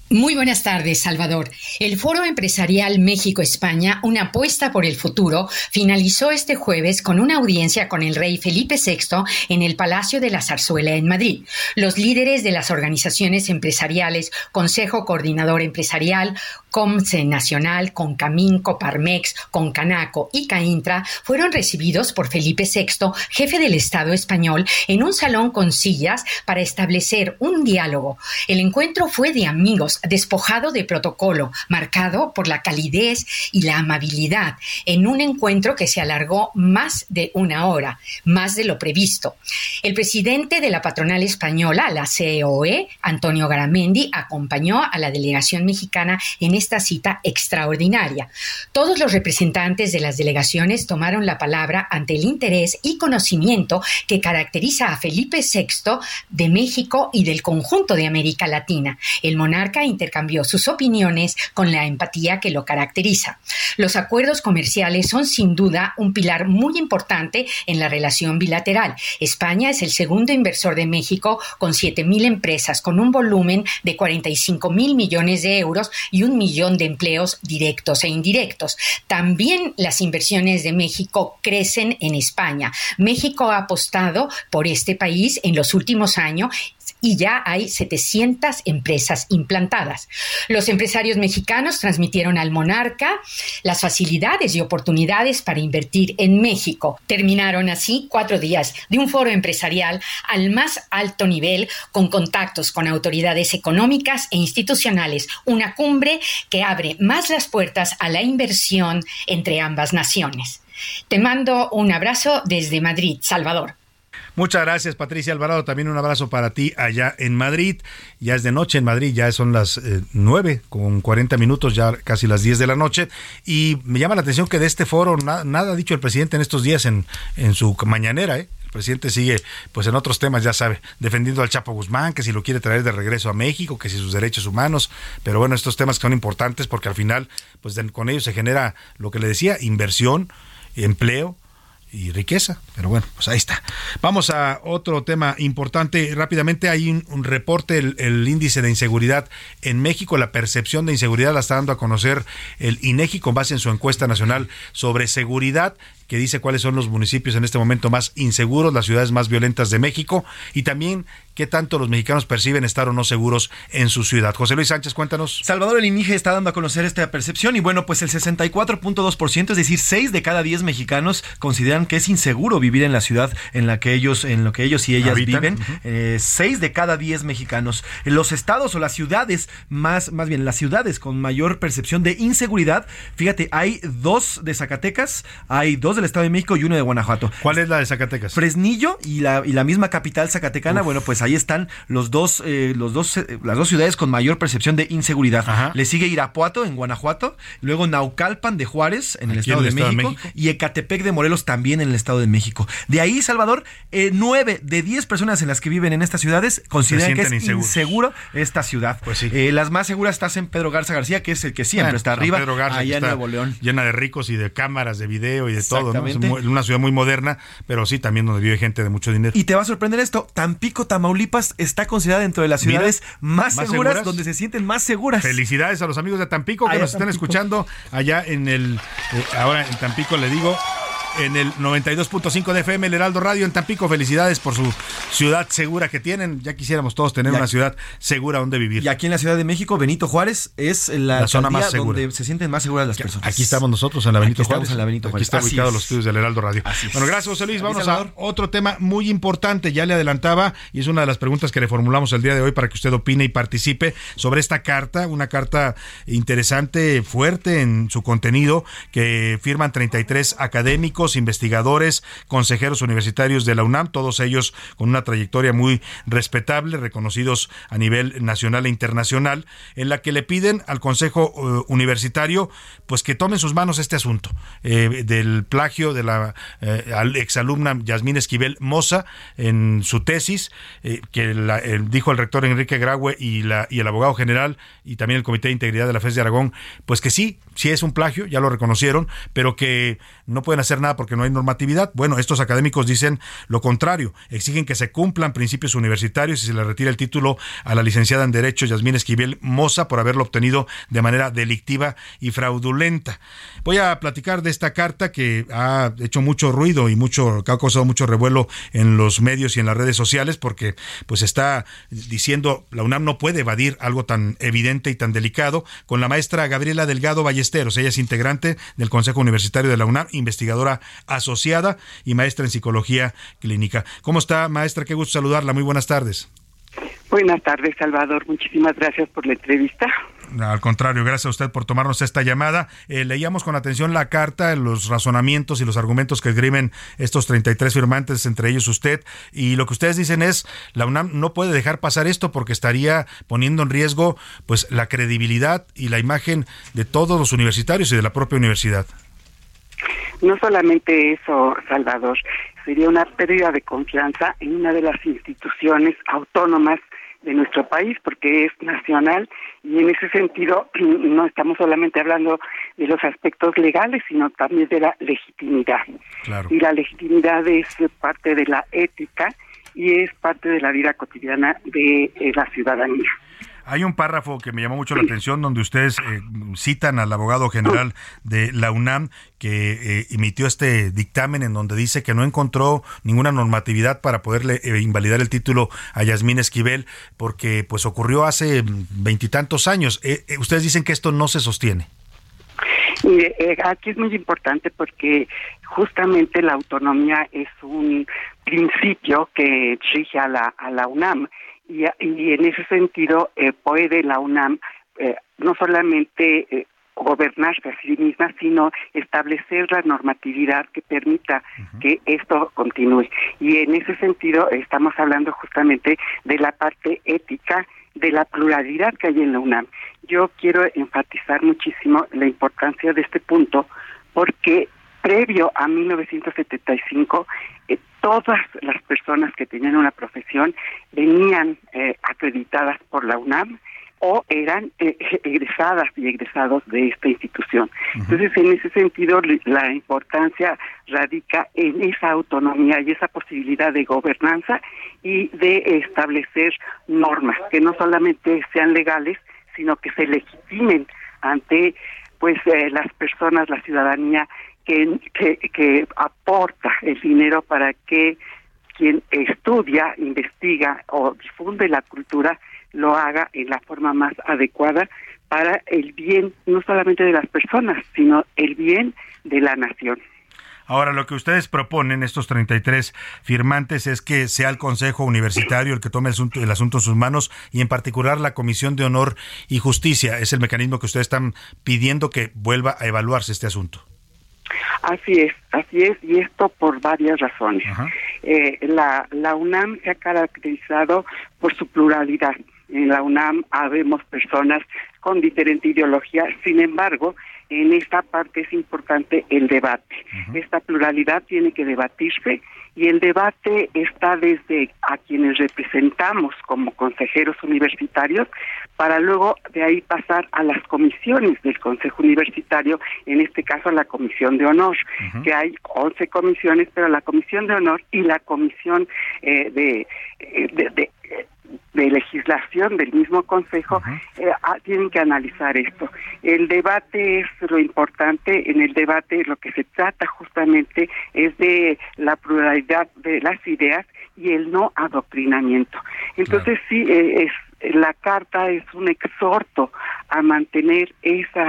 S15: Muy buenas tardes, Salvador. El Foro Empresarial México-España, una apuesta por el futuro, finalizó este jueves con una audiencia con el rey Felipe VI en el Palacio de la Zarzuela en Madrid. Los líderes de las organizaciones empresariales, Consejo Coordinador Empresarial, COMCE Nacional, CONCAMIN, COPARMEX, CONCANACO y CAINTRA fueron recibidos por Felipe VI, jefe del Estado español, en un salón con sillas para establecer un diálogo. El encuentro fue de amigos, despojado de protocolo, marcado por la calidez y la amabilidad, en un encuentro que se alargó más de una hora, más de lo previsto. El presidente de la patronal española, la COE, Antonio Garamendi, acompañó a la delegación mexicana en esta cita extraordinaria. Todos los representantes de las delegaciones tomaron la palabra ante el interés y conocimiento que caracteriza a Felipe VI de México y del conjunto de América Latina. El monarca intercambió sus opiniones con la empatía que lo caracteriza. Los acuerdos comerciales son sin duda un pilar muy importante en la relación bilateral. España es el segundo inversor de México con 7.000 empresas, con un volumen de 45 mil millones de euros y un de empleos directos e indirectos. También las inversiones de México crecen en España. México ha apostado por este país en los últimos años y ya hay 700 empresas implantadas. Los empresarios mexicanos transmitieron al monarca las facilidades y oportunidades para invertir en México. Terminaron así cuatro días de un foro empresarial al más alto nivel con contactos con autoridades económicas e institucionales, una cumbre que abre más las puertas a la inversión entre ambas naciones. Te mando un abrazo desde Madrid, Salvador.
S4: Muchas gracias, Patricia Alvarado. También un abrazo para ti allá en Madrid. Ya es de noche en Madrid, ya son las eh, nueve con 40 minutos, ya casi las 10 de la noche. Y me llama la atención que de este foro nada ha dicho el presidente en estos días en, en su mañanera. ¿eh? El presidente sigue, pues en otros temas, ya sabe, defendiendo al Chapo Guzmán, que si lo quiere traer de regreso a México, que si sus derechos humanos. Pero bueno, estos temas que son importantes porque al final, pues con ellos se genera lo que le decía, inversión, empleo y riqueza. Pero bueno, pues ahí está. Vamos a otro tema importante. Rápidamente hay un, reporte, el, el, índice de inseguridad en México, la percepción de inseguridad la está dando a conocer el INEGI con base en su encuesta nacional sobre seguridad que dice cuáles son los municipios en este momento más inseguros, las ciudades más violentas de México y también qué tanto los mexicanos perciben estar o no seguros en su ciudad. José Luis Sánchez, cuéntanos.
S7: Salvador El INIGE está dando a conocer esta percepción y bueno, pues el 64.2%, es decir, 6 de cada 10 mexicanos consideran que es inseguro vivir en la ciudad en la que ellos, en lo que ellos y ellas viven. 6 eh, de cada 10 mexicanos. Los estados o las ciudades más, más bien las ciudades con mayor percepción de inseguridad, fíjate, hay dos de Zacatecas, hay dos del Estado de México y uno de Guanajuato.
S4: ¿Cuál es la de Zacatecas?
S7: Fresnillo y la, y la misma capital zacatecana. Bueno, pues ahí están los dos, eh, los dos, eh, las dos ciudades con mayor percepción de inseguridad. Le sigue Irapuato en Guanajuato, luego Naucalpan de Juárez en el, Estado, de, México, y Ecatepec de Morelos también en el Estado de México. De ahí, Salvador, eh, nueve de diez personas en las que viven en estas ciudades consideran que es inseguro esta ciudad.
S4: Pues sí.
S7: las más seguras están en Pedro Garza García, que es el que siempre está arriba,
S4: Pedro Garza,
S7: allá en Nuevo León.
S4: Llena de ricos y de cámaras de video y de todo. Una ciudad muy moderna, pero sí también donde vive gente de mucho dinero.
S7: Y te va a sorprender esto, Tampico, Tamaulipas está considerada dentro de las ciudades más, seguras, donde se sienten más seguras.
S4: Felicidades a los amigos de Tampico que nos están escuchando allá en el eh, ahora en Tampico le digo en el 92.5 de FM, el Heraldo Radio en Tampico. Felicidades por su ciudad segura que tienen. Ya quisiéramos todos tener una ciudad segura donde vivir.
S7: Y aquí en la Ciudad de México, Benito Juárez es la, zona más segura. donde se sienten más seguras las personas.
S4: Aquí estamos nosotros en la Benito
S7: aquí
S4: Juárez.
S7: En la Benito Juárez.
S4: Aquí está ubicado los estudios del Heraldo Radio. bueno, gracias José Luis. Vamos a otro tema muy importante. Ya le adelantaba y es una de las preguntas que le formulamos el día de hoy para que usted opine y participe sobre esta carta, una carta interesante, fuerte en su contenido que firman 33 académicos investigadores, consejeros universitarios de la UNAM, todos ellos con una trayectoria muy respetable, reconocidos a nivel nacional e internacional, en la que le piden al Consejo eh, Universitario pues que tome en sus manos este asunto eh, del plagio de la eh, exalumna Yasmín Esquivel Moza en su tesis, que dijo el rector Enrique Graue y, la, y el abogado general y también el Comité de Integridad de la FES de Aragón, pues que sí, sí es un plagio, ya lo reconocieron, pero que no pueden hacer nada porque no hay normatividad. Bueno, estos académicos dicen lo contrario, exigen que se cumplan principios universitarios y se le retire el título a la licenciada en Derecho Yasmín Esquivel Moza por haberlo obtenido de manera delictiva y fraudulenta. Voy a platicar de esta carta que ha hecho mucho ruido y mucho que ha causado mucho revuelo en los medios y en las redes sociales porque pues está diciendo la UNAM no puede evadir algo tan evidente y tan delicado con la maestra Gabriela Delgado Ballesteros. Ella es integrante del Consejo Universitario de la UNAM, investigadora asociada y maestra en psicología clínica. ¿Cómo está, maestra? Qué gusto saludarla. Muy buenas tardes.
S16: Buenas tardes, Salvador. Muchísimas gracias por la entrevista.
S4: Al contrario, gracias a usted por tomarnos esta llamada. Eh, leíamos con atención la carta, los razonamientos y los argumentos que esgrimen estos 33 firmantes, entre ellos usted, y lo que ustedes dicen es, la UNAM no puede dejar pasar esto porque estaría poniendo en riesgo pues la credibilidad y la imagen de todos los universitarios y de la propia universidad.
S16: No solamente eso, Salvador, sería una pérdida de confianza en una de las instituciones autónomas de nuestro país porque es nacional y en ese sentido no estamos solamente hablando de los aspectos legales sino también de la legitimidad y la legitimidad es parte de la ética y es parte de la vida cotidiana de eh, la ciudadanía.
S4: Hay un párrafo que me llamó mucho la atención donde ustedes eh, citan al abogado general de la UNAM que eh, emitió este dictamen en donde dice que no encontró ninguna normatividad para poderle eh, invalidar el título a Yasmín Esquivel porque pues ocurrió hace veintitantos años. ustedes dicen que esto no se sostiene.
S16: aquí es muy importante porque justamente la autonomía es un principio que rige a la, a la UNAM y, en ese sentido eh, puede la UNAM eh, no solamente eh, gobernarse a sí misma, sino establecer la normatividad que permita que esto continúe. Y en ese sentido estamos hablando justamente de la parte ética, de la pluralidad que hay en la UNAM. Yo quiero enfatizar muchísimo la importancia de este punto porque previo a 1975 eh, todas las personas que tenían una profesión venían eh, acreditadas por la UNAM o eran eh, egresadas y egresados de esta institución. Entonces, en ese sentido, la importancia radica en esa autonomía y esa posibilidad de gobernanza y de establecer normas que no solamente sean legales, sino que se legitimen ante pues las personas, la ciudadanía que, aporta el dinero para que quien estudia, investiga o difunde la cultura lo haga en la forma más adecuada para el bien no solamente de las personas, sino el bien de la nación.
S4: Ahora, lo que ustedes proponen, estos 33 firmantes, es que sea el Consejo Universitario el que tome el asunto, el asunto en sus manos y en particular la Comisión de Honor y Justicia. Es el mecanismo que ustedes están pidiendo que vuelva a evaluarse este asunto.
S16: Así es, así es, y esto por varias razones. Eh, la, la UNAM se ha caracterizado por su pluralidad. En la UNAM habemos personas con diferente ideología, sin embargo, en esta parte es importante el debate. Esta pluralidad tiene que debatirse y el debate está desde a quienes representamos como consejeros universitarios para luego de ahí pasar a las comisiones del Consejo Universitario, en este caso a la Comisión de Honor, que hay 11 comisiones, pero la Comisión de Honor y la Comisión eh, de, eh, de de legislación del mismo Consejo eh, ah, tienen que analizar esto. El debate es lo importante, en el debate lo que se trata justamente es de la pluralidad de las ideas y el no adoctrinamiento. Entonces sí, eh, es, la carta es un exhorto a mantener ese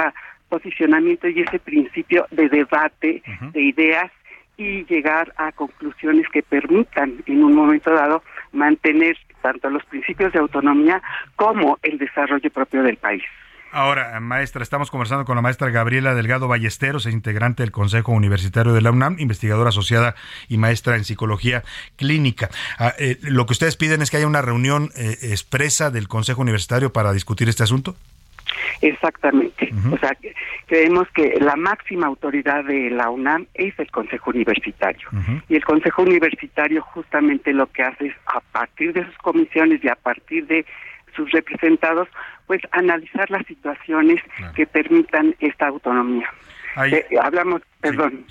S16: posicionamiento y ese principio de debate de ideas y llegar a conclusiones que permitan en un momento dado mantener tanto los principios de autonomía como el desarrollo propio del país.
S4: Ahora, maestra, estamos conversando con la maestra Gabriela Delgado Ballesteros, es integrante del Consejo Universitario de la UNAM, investigadora asociada y maestra en psicología clínica. Ah, eh, lo que ustedes piden es que haya una reunión eh, expresa del Consejo Universitario para discutir este asunto.
S16: Exactamente. O sea, creemos que la máxima autoridad de la UNAM es el Consejo Universitario. Y el Consejo Universitario justamente lo que hace es, a partir de sus comisiones y a partir de sus representados, pues analizar las situaciones que permitan esta autonomía. Eh, hablamos, perdón,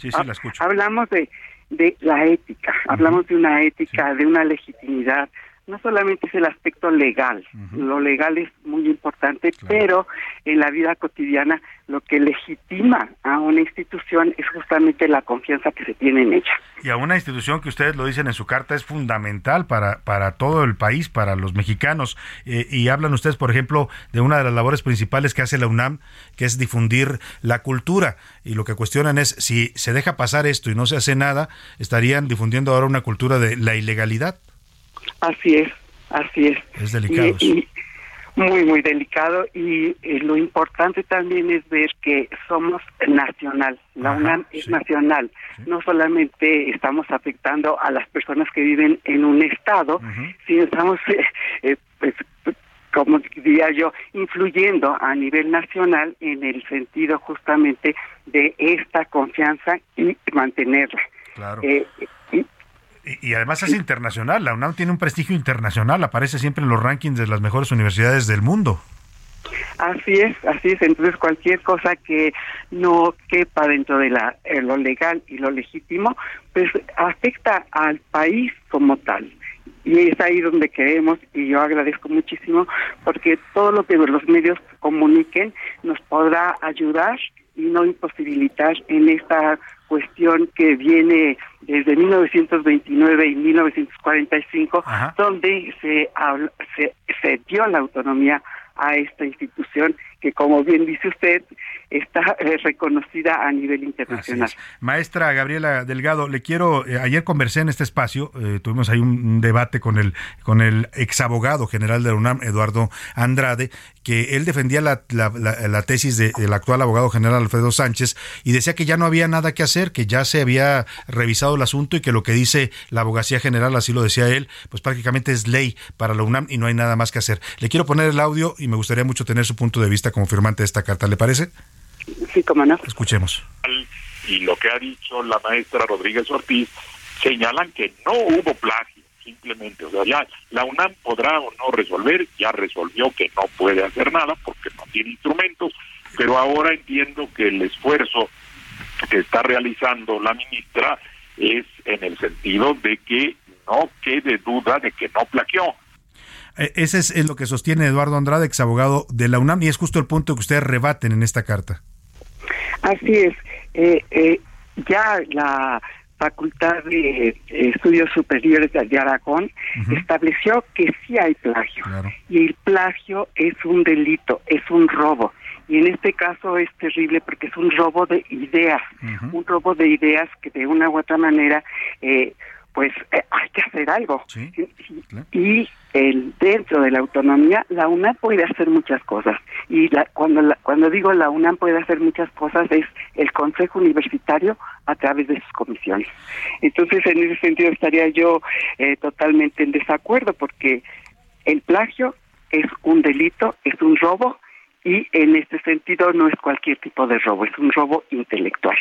S16: hablamos de, de la ética, hablamos de una ética, de una legitimidad, no solamente es el aspecto legal, lo legal es muy importante, pero en la vida cotidiana lo que legitima a una institución es justamente la confianza que se tiene en ella.
S4: Y a una institución que ustedes lo dicen en su carta es fundamental para, para todo el país, para los mexicanos. Eh, y hablan ustedes, por ejemplo, de una de las labores principales que hace la UNAM, que es difundir la cultura. Y lo que cuestionan es si se deja pasar esto y no se hace nada, estarían difundiendo ahora una cultura de la ilegalidad.
S16: Así es, así es.
S4: Es delicado.
S16: Y, muy, muy delicado. Y eh, lo importante también es ver que somos nacional. La UNAM es nacional. No solamente estamos afectando a las personas que viven en un estado, sino estamos, eh, eh, pues, como diría yo, influyendo a nivel nacional en el sentido justamente de esta confianza y mantenerla.
S4: Claro. Y, además es internacional, la UNAM tiene un prestigio internacional, aparece siempre en los rankings de las mejores universidades del mundo.
S16: Así es, así es. Entonces cualquier cosa que no quepa dentro de la, eh, lo legal y lo legítimo, pues afecta al país como tal. Y es ahí donde queremos, y yo agradezco muchísimo, porque todo lo que los medios comuniquen nos podrá ayudar y no imposibilitar en esta cuestión que viene desde 1929 y 1945, donde se, se, se dio la autonomía a esta institución que, como bien dice usted, está eh, reconocida a nivel internacional.
S4: Maestra Gabriela Delgado, le quiero, eh, ayer conversé en este espacio, eh, tuvimos ahí un, debate con el, con el exabogado general de la UNAM, Eduardo Andrade, que él defendía la, la, tesis del actual abogado general Alfredo Sánchez y decía que ya no había nada que hacer, que ya se había revisado el asunto y que lo que dice la abogacía general, así lo decía él, pues prácticamente es ley para la UNAM y no hay nada más que hacer. Le quiero poner el audio y me gustaría mucho tener su punto de vista como firmante de esta carta, ¿le parece?
S16: Sí, como no.
S4: Escuchemos.
S17: Y lo que ha dicho la maestra Rodríguez Ortiz señalan que no hubo plagio, simplemente. O sea, ya la UNAM podrá o no resolver, ya resolvió que no puede hacer nada porque no tiene instrumentos, pero ahora entiendo que el esfuerzo que está realizando la ministra es en el sentido de que no quede duda de que no plagió.
S4: E, ese es, lo que sostiene Eduardo Andrade, ex abogado de la UNAM, y es justo el punto que ustedes rebaten en esta carta.
S16: Así es. Eh, eh, ya la Facultad de Estudios Superiores de Aragón estableció que sí hay plagio. Y el plagio es un delito, es un robo. Y en este caso es terrible porque es un robo de ideas, un robo de ideas que de una u otra manera eh, pues eh, hay que hacer algo. Y el, dentro de la autonomía, la UNAM puede hacer muchas cosas. Y la, cuando, cuando digo la UNAM puede hacer muchas cosas, es el Consejo Universitario a través de sus comisiones. Entonces, en ese sentido estaría yo eh, totalmente en desacuerdo, porque el plagio es un delito, es un robo, y en este sentido no es cualquier tipo de robo, es un robo intelectual.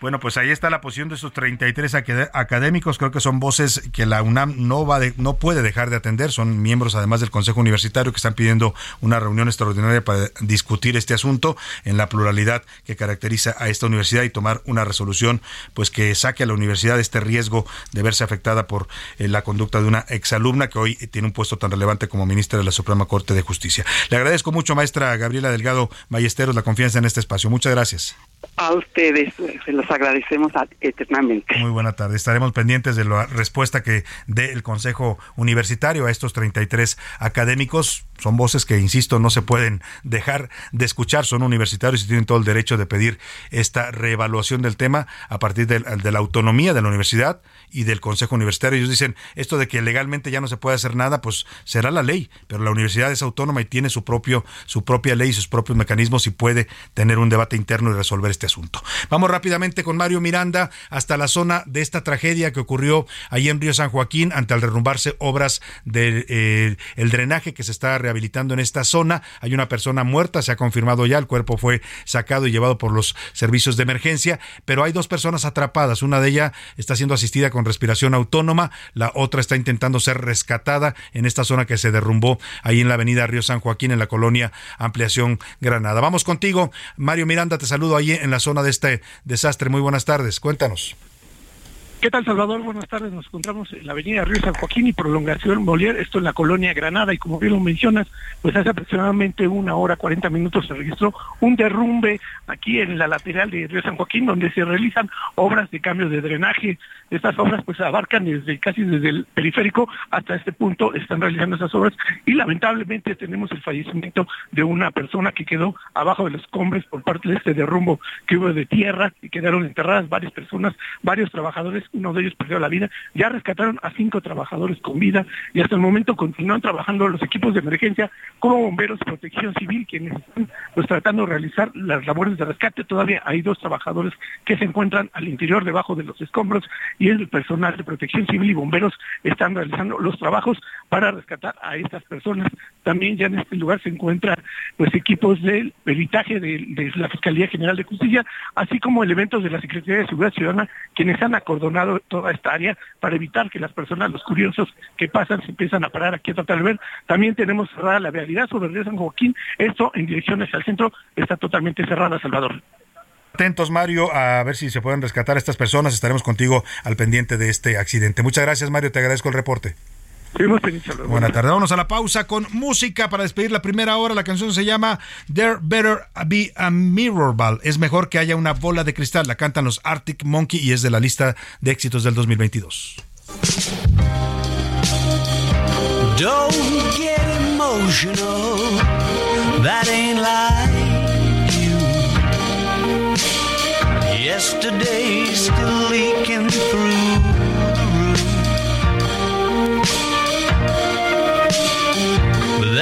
S4: Bueno, pues ahí está la posición de esos 33 académicos. Creo que son voces que la UNAM no va no puede dejar de atender. Son miembros además del Consejo Universitario que están pidiendo una reunión extraordinaria para discutir este asunto en la pluralidad que caracteriza a esta universidad y tomar una resolución pues que saque a la universidad de este riesgo de verse afectada por eh, la conducta de una exalumna que hoy tiene un puesto tan relevante como ministra de la Suprema Corte de Justicia. Le agradezco mucho, maestra Gabriela Delgado Ballesteros, la confianza en este espacio. Muchas gracias.
S16: A ustedes, se agradecemos eternamente.
S4: Muy buena tarde. Estaremos pendientes de la respuesta que dé el Consejo Universitario a estos 33 académicos. Son voces que, insisto, no se pueden dejar de escuchar. Son universitarios y tienen todo el derecho de pedir esta reevaluación del tema a partir de, de la autonomía de la universidad y del Consejo Universitario. Ellos dicen, esto de que legalmente ya no se puede hacer nada, pues será la ley, pero la universidad es autónoma y tiene su propio su propia ley, sus propios mecanismos y puede tener un debate interno y resolver este asunto. Vamos rápidamente con Mario Miranda hasta la zona de esta tragedia que ocurrió ahí en Río San Joaquín ante al derrumbarse obras del eh, drenaje que se está rehabilitando en esta zona. Hay una persona muerta, se ha confirmado ya, el cuerpo fue sacado y llevado por los servicios de emergencia, pero hay dos personas atrapadas. Una de ellas está siendo asistida con respiración autónoma, la otra está intentando ser rescatada en esta zona que se derrumbó ahí en la avenida Río San Joaquín, en la colonia Ampliación Granada. Vamos contigo, Mario Miranda, te saludo ahí en la zona de este desastre. Muy buenas tardes, cuéntanos.
S18: ¿Qué tal, Salvador? Buenas tardes. Nos encontramos en la avenida Río San Joaquín y Prolongación Molière, esto en la colonia Granada, y como bien lo mencionas, pues hace aproximadamente una hora, 40 minutos se registró un derrumbe aquí en la lateral de Río San Joaquín, donde se realizan obras de cambio de drenaje. Estas obras pues abarcan desde casi desde el periférico hasta este punto, están realizando esas obras, y lamentablemente tenemos el fallecimiento de una persona que quedó abajo de los escombros por parte de este derrumbo que hubo de tierra y quedaron enterradas varias personas, varios trabajadores uno de ellos perdió la vida, ya rescataron a cinco trabajadores con vida y hasta el momento continúan trabajando los equipos de emergencia como bomberos y protección civil quienes están pues tratando de realizar las labores de rescate. Todavía hay dos trabajadores que se encuentran al interior debajo de los escombros y el personal de protección civil y bomberos están realizando los trabajos para rescatar a estas personas. También ya en este lugar se encuentran pues equipos del peritaje de, de la Fiscalía General de Justicia, así como elementos de la Secretaría de Seguridad Ciudadana quienes han acordonado toda esta área para evitar que las personas, los curiosos que pasan, se empiezan a parar aquí a tratar de ver. También tenemos cerrada la vialidad sobre el río San Joaquín. Esto en dirección hacia el centro está totalmente cerrada, Salvador.
S4: Atentos, Mario, a ver si se pueden rescatar a estas personas. Estaremos contigo al pendiente de este accidente. Muchas gracias, Mario. Te agradezco el reporte. Buenas tardes. Vamos a la pausa con música para despedir la primera hora. La canción se llama There Better Be a Mirror Ball. Es mejor que haya una bola de cristal. La cantan los Arctic Monkey y es de la lista de éxitos del 2022. Don't get emotional. That ain't like you. Yesterday's still leaking through.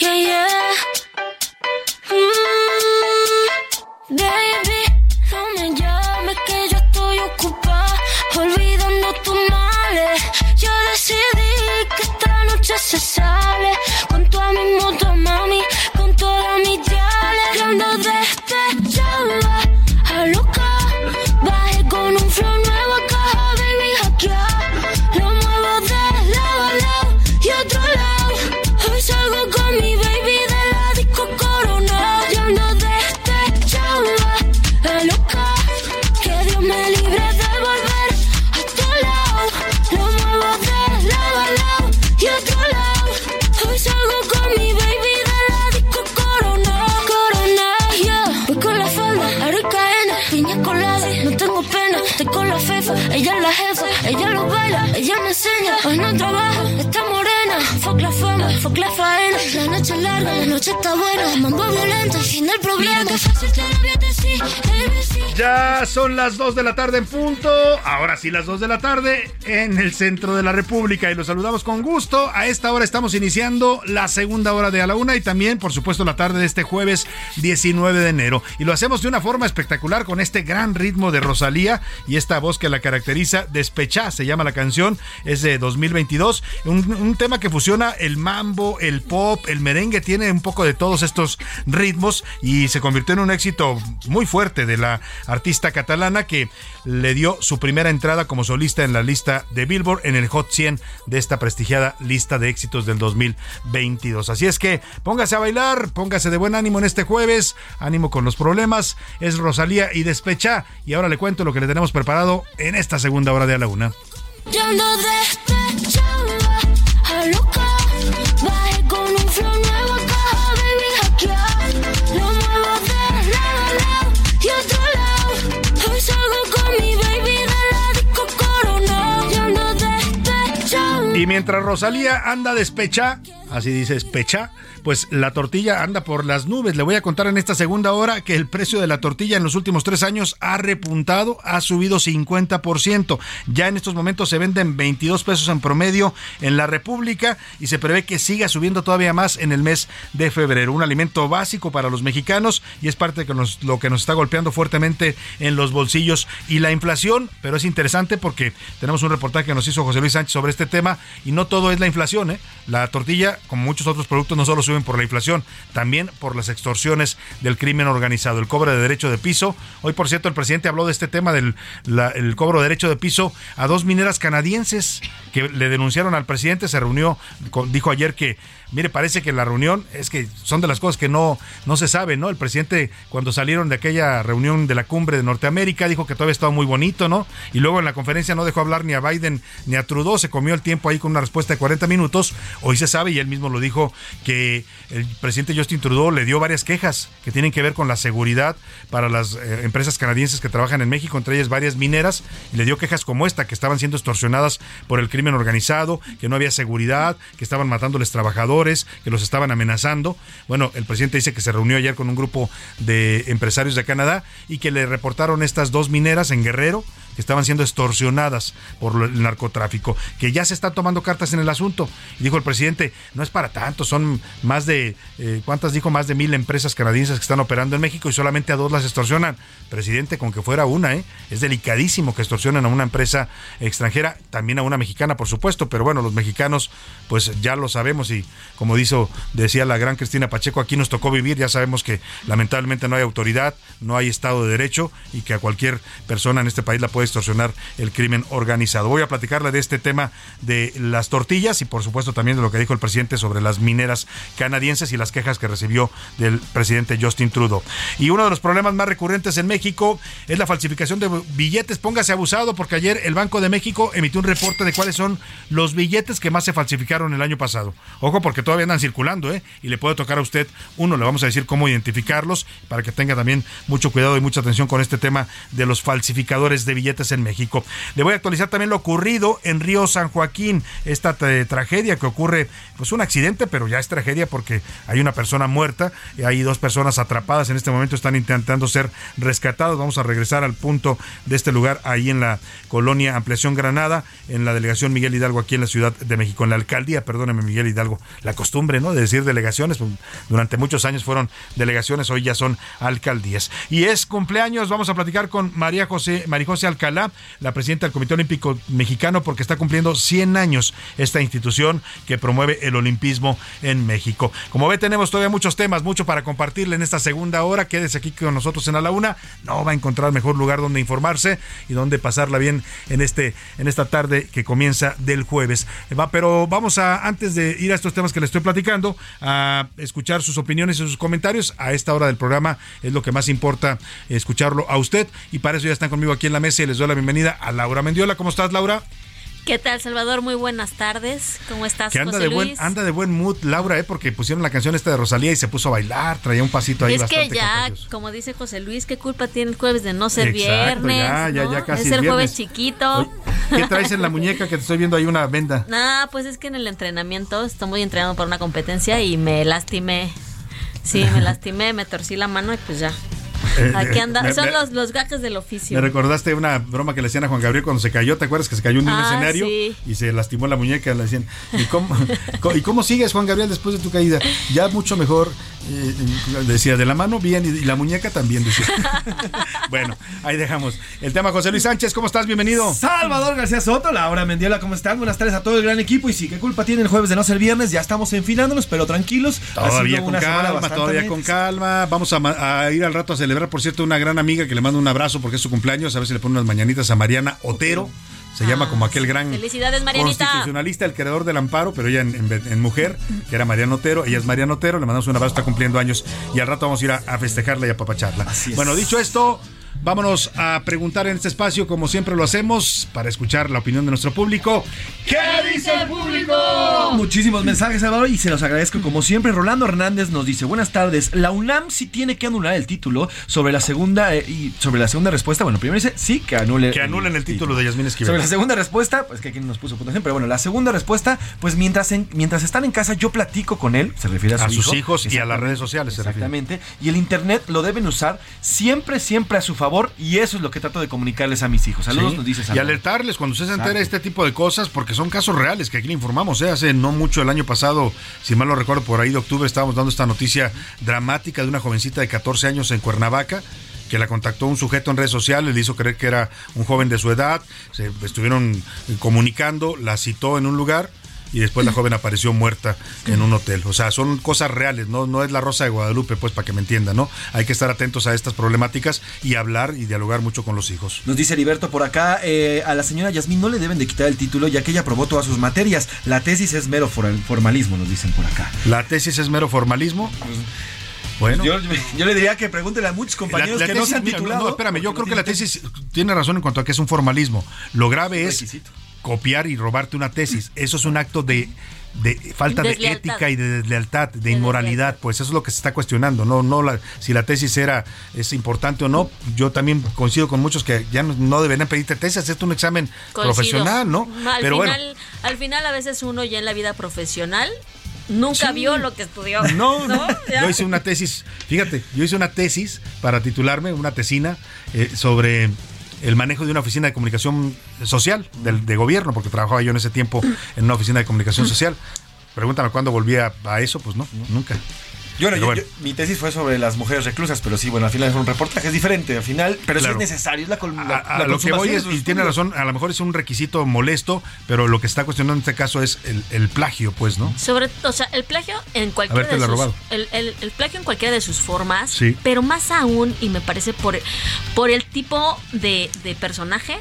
S19: Yeah, yeah. Mm, baby, no me llames que yo estoy ocupada, olvidando tus males. Yo decidí que esta noche se sale noche está buena. Mambo violento, el fin del problema.
S4: Ya son las 2 de la tarde en punto. Ahora sí, las 2 de la tarde en el centro de la República. Y los saludamos con gusto. A esta hora estamos iniciando la segunda hora de a la una y también, por supuesto, la tarde de este jueves 19 de enero. Y lo hacemos de una forma espectacular con este gran ritmo de Rosalía y esta voz que la caracteriza. Despechá se llama la canción. Es de 2022. Un, un tema que fusiona el mambo, el pop, el merengue, tiene un poco de todos estos ritmos y se convirtió en un éxito muy fuerte de la artista catalana que le dio su primera entrada como solista en la lista de Billboard en el Hot 100 de esta prestigiada lista de éxitos del 2022. Así es que póngase a bailar, póngase de buen ánimo en este jueves, ánimo con los problemas. Es Rosalía y Despecha y ahora le cuento lo que le tenemos preparado en esta segunda hora de a la una. Y mientras Rosalía anda despecha, así dice despecha, pues la tortilla anda por las nubes. Le voy a contar en esta segunda hora que el precio de la tortilla en los últimos tres años ha repuntado, ha subido 50%. Ya en estos momentos se venden 22 pesos en promedio en la República y se prevé que siga subiendo todavía más en el mes de febrero. Un alimento básico para los mexicanos y es parte de lo que nos está golpeando fuertemente en los bolsillos y la inflación. Pero es interesante porque tenemos un reportaje que nos hizo José Luis Sánchez sobre este tema y no todo es la inflación. ¿eh? La tortilla, como muchos otros productos, no solo por la inflación, también por las extorsiones del crimen organizado, el cobro de derecho de piso. Hoy, por cierto, el presidente habló de este tema del el cobro de derecho de piso a dos mineras canadienses que le denunciaron al presidente. Se reunió, dijo ayer que Mire, parece que la reunión es que son de las cosas que no, no se sabe, ¿no? El presidente, cuando salieron de aquella reunión de la cumbre de Norteamérica, dijo que todavía estaba muy bonito, ¿no? Y luego en la conferencia no dejó hablar ni a Biden ni a Trudeau, se comió el tiempo ahí con una respuesta de 40 minutos. Hoy se sabe, y él mismo lo dijo, que el presidente Justin Trudeau le dio varias quejas que tienen que ver con la seguridad para las eh, empresas canadienses que trabajan en México, entre ellas varias mineras, y le dio quejas como esta, que estaban siendo extorsionadas por el crimen organizado, que no había seguridad, que estaban matándoles trabajadores que los estaban amenazando. Bueno, el presidente dice que se reunió ayer con un grupo de empresarios de Canadá y que le reportaron estas dos mineras en Guerrero estaban siendo extorsionadas por el narcotráfico, que ya se están tomando cartas en el asunto. Dijo el presidente, no es para tanto, son más de, eh, ¿cuántas dijo? Más de mil empresas canadienses que están operando en México y solamente a dos las extorsionan. Presidente, con que fuera una, ¿eh? Es delicadísimo que extorsionen a una empresa extranjera, también a una mexicana, por supuesto, pero bueno, los mexicanos, pues ya lo sabemos y como dijo, decía la gran Cristina Pacheco, aquí nos tocó vivir, ya sabemos que lamentablemente no hay autoridad, no hay Estado de Derecho y que a cualquier persona en este país la puede extorsionar el crimen organizado. Voy a platicarle de este tema de las tortillas y por supuesto también de lo que dijo el presidente sobre las mineras canadienses y las quejas que recibió del presidente Justin Trudeau. Y uno de los problemas más recurrentes en México es la falsificación de billetes. Póngase abusado porque ayer el Banco de México emitió un reporte de cuáles son los billetes que más se falsificaron el año pasado. Ojo porque todavía andan circulando, ¿eh? Y le puede tocar a usted uno, le vamos a decir cómo identificarlos para que tenga también mucho cuidado y mucha atención con este tema de los falsificadores de billetes en México. Le voy a actualizar también lo ocurrido en Río San Joaquín, esta tragedia que ocurre, pues un accidente, pero ya es tragedia porque hay una persona muerta, y hay dos personas atrapadas en este momento, están intentando ser rescatados. Vamos a regresar al punto de este lugar, ahí en la colonia Ampliación Granada, en la delegación Miguel Hidalgo, aquí en la Ciudad de México, en la alcaldía, perdóneme Miguel Hidalgo, la costumbre, ¿no? De decir delegaciones, pues, durante muchos años fueron delegaciones, hoy ya son alcaldías. Y es cumpleaños, vamos a platicar con María José, María José Alcalde la presidenta del Comité Olímpico Mexicano, porque está cumpliendo 100 años esta institución que promueve el olimpismo en México. Como ve, tenemos todavía muchos temas, mucho para compartirle en esta segunda hora. Quédese aquí con nosotros en la Una. No va a encontrar mejor lugar donde informarse y donde pasarla bien en, este, en esta tarde que comienza del jueves. Va, pero vamos a, antes de ir a estos temas que le estoy platicando, a escuchar sus opiniones y sus comentarios. A esta hora del programa es lo que más importa escucharlo a usted y para eso ya están conmigo aquí en la mesa les doy la bienvenida a Laura Mendiola. ¿Cómo estás, Laura?
S6: ¿Qué tal, Salvador? Muy buenas tardes. ¿Cómo estás,
S4: que anda de buen anda de buen mood, Laura, ¿eh? porque pusieron la canción esta de Rosalía y se puso a bailar, traía un pasito ahí
S6: es que ya, como dice José Luis, ¿qué culpa tiene el jueves de no ser viernes?
S4: Ya, ya, ya casi
S6: es el jueves chiquito.
S4: ¿Qué traes en la muñeca que te estoy viendo ahí una venda?
S6: No, pues es que en el entrenamiento estoy muy entrenado para una competencia y me lastimé. Sí, me lastimé, me torcí la mano y pues ya. Aquí anda,
S4: me-
S6: son
S4: me-
S6: los, los gajes del oficio.
S4: Me recordaste una broma que le hacían a Juan Gabriel cuando se cayó, ¿te acuerdas que se cayó en un
S6: Ah,
S4: escenario
S6: sí.
S4: y se lastimó la muñeca? Le decían, ¿y cómo, co- ¿y cómo sigues Juan Gabriel después de tu caída? Ya mucho mejor, decía, de la mano bien y, la muñeca también, decía. bueno, ahí dejamos. El tema José Luis Sánchez, ¿cómo estás? Bienvenido.
S7: Salvador García Soto, Laura Mendiola, ¿cómo están? Buenas tardes a todo el gran equipo. Y sí, ¿qué culpa tiene el jueves de no ser viernes? Ya estamos enfilándonos, pero tranquilos.
S4: Todavía con calma, todavía con calma. Vamos a ir al rato a celebrar, por cierto, una gran amiga que le mando un abrazo porque es su cumpleaños. A ver si le pone unas mañanitas a Mariana Otero. Se llama como aquel gran
S6: Felicidades, Marianita.
S4: constitucionalista, el creador del amparo, pero ella en, en- en mujer, que era Mariana Otero. Ella es Mariana Otero. Le mandamos un abrazo, está cumpliendo años. Y al rato vamos a ir a, a festejarla y a papacharla. Bueno, dicho esto. Vámonos a preguntar en este espacio, como siempre lo hacemos, para escuchar la opinión de nuestro público. ¿Qué dice el público?
S7: Muchísimos mensajes, Salvador, y se los agradezco como siempre. Rolando Hernández nos dice, buenas tardes, la UNAM sí tiene que anular el título sobre la segunda eh, y sobre la segunda respuesta. Bueno, primero dice, sí, que anule.
S4: Que anulen el título de Yasmín Esquivel.
S7: Sobre la segunda respuesta, pues que aquí no nos puso puntuación, pero bueno, la segunda respuesta, pues mientras, en- mientras están en casa yo platico con él, se refiere a, su
S4: A sus
S7: hijo.
S4: hijos y a las redes sociales se refiere.
S7: Exactamente. Y el internet lo deben usar siempre, siempre a su favor, y eso es lo que trato de comunicarles a mis hijos. Saludos,
S4: Sí,
S7: nos dice
S4: Y alertarles cuando usted se entera de este tipo de cosas, porque son casos reales que aquí le informamos. ¿eh? Hace no mucho, el año pasado, si mal no recuerdo, por ahí de octubre, estábamos dando esta noticia dramática de una jovencita de 14 años en Cuernavaca que la contactó un sujeto en redes sociales, le hizo creer que era un joven de su edad, se estuvieron comunicando, la citó en un lugar y después la joven apareció muerta en un hotel. O sea, son cosas reales, no, no es la Rosa de Guadalupe, pues para que me entiendan, ¿no? Hay que estar atentos a estas problemáticas y hablar y dialogar mucho con los hijos.
S7: Nos dice Heriberto por acá, eh, a la señora Yasmín no le deben de quitar el título ya que ella aprobó todas sus materias. La tesis es mero for- formalismo, nos dicen por acá.
S4: La tesis es mero formalismo. Bueno.
S7: Yo, yo le diría que pregúntele a muchos compañeros
S4: La- la
S7: que no se han titulado.
S4: No, espérame, yo creo que la tesis tiene razón en cuanto a que es un formalismo. Lo grave es
S7: requisito.
S4: Copiar y robarte una tesis. Eso es un acto de, de falta de ética y de deslealtad, de inmoralidad. Pues eso es lo que se está cuestionando. No, no la, si la tesis era es importante o no. Yo también coincido con muchos que ya no, no deberían pedirte tesis. Es un examen
S6: Coincido.
S4: profesional, ¿no?
S6: Al
S4: Pero bueno.
S6: final, al final a veces uno ya en la vida profesional nunca
S4: Sí.
S6: vio lo que estudió.
S4: No, no. Yo hice una tesis, fíjate, yo hice una tesis para titularme, una tesina, eh, sobre el manejo de una oficina de comunicación social del, de gobierno, porque trabajaba yo en ese tiempo en una oficina de comunicación social. Pregúntame cuándo volví a, a eso, pues no, nunca.
S7: Yo,
S4: bueno.
S7: yo- mi tesis fue sobre las mujeres reclusas, pero sí, bueno, al final es un reportaje, es diferente, al final, pero
S4: Claro.
S7: sí es necesario, es la, col- la-
S4: A, a
S7: la
S4: lo que voy es, y tiene razón, a lo mejor es un requisito molesto, pero lo que está cuestionando en este caso es el, el plagio, pues, ¿no?
S6: Sobre, o sea, el plagio en cualquiera de sus,
S4: robado.
S6: el, el- el plagio en cualquiera de sus formas,
S4: Sí.
S6: pero más aún y me parece por por el tipo de, de personaje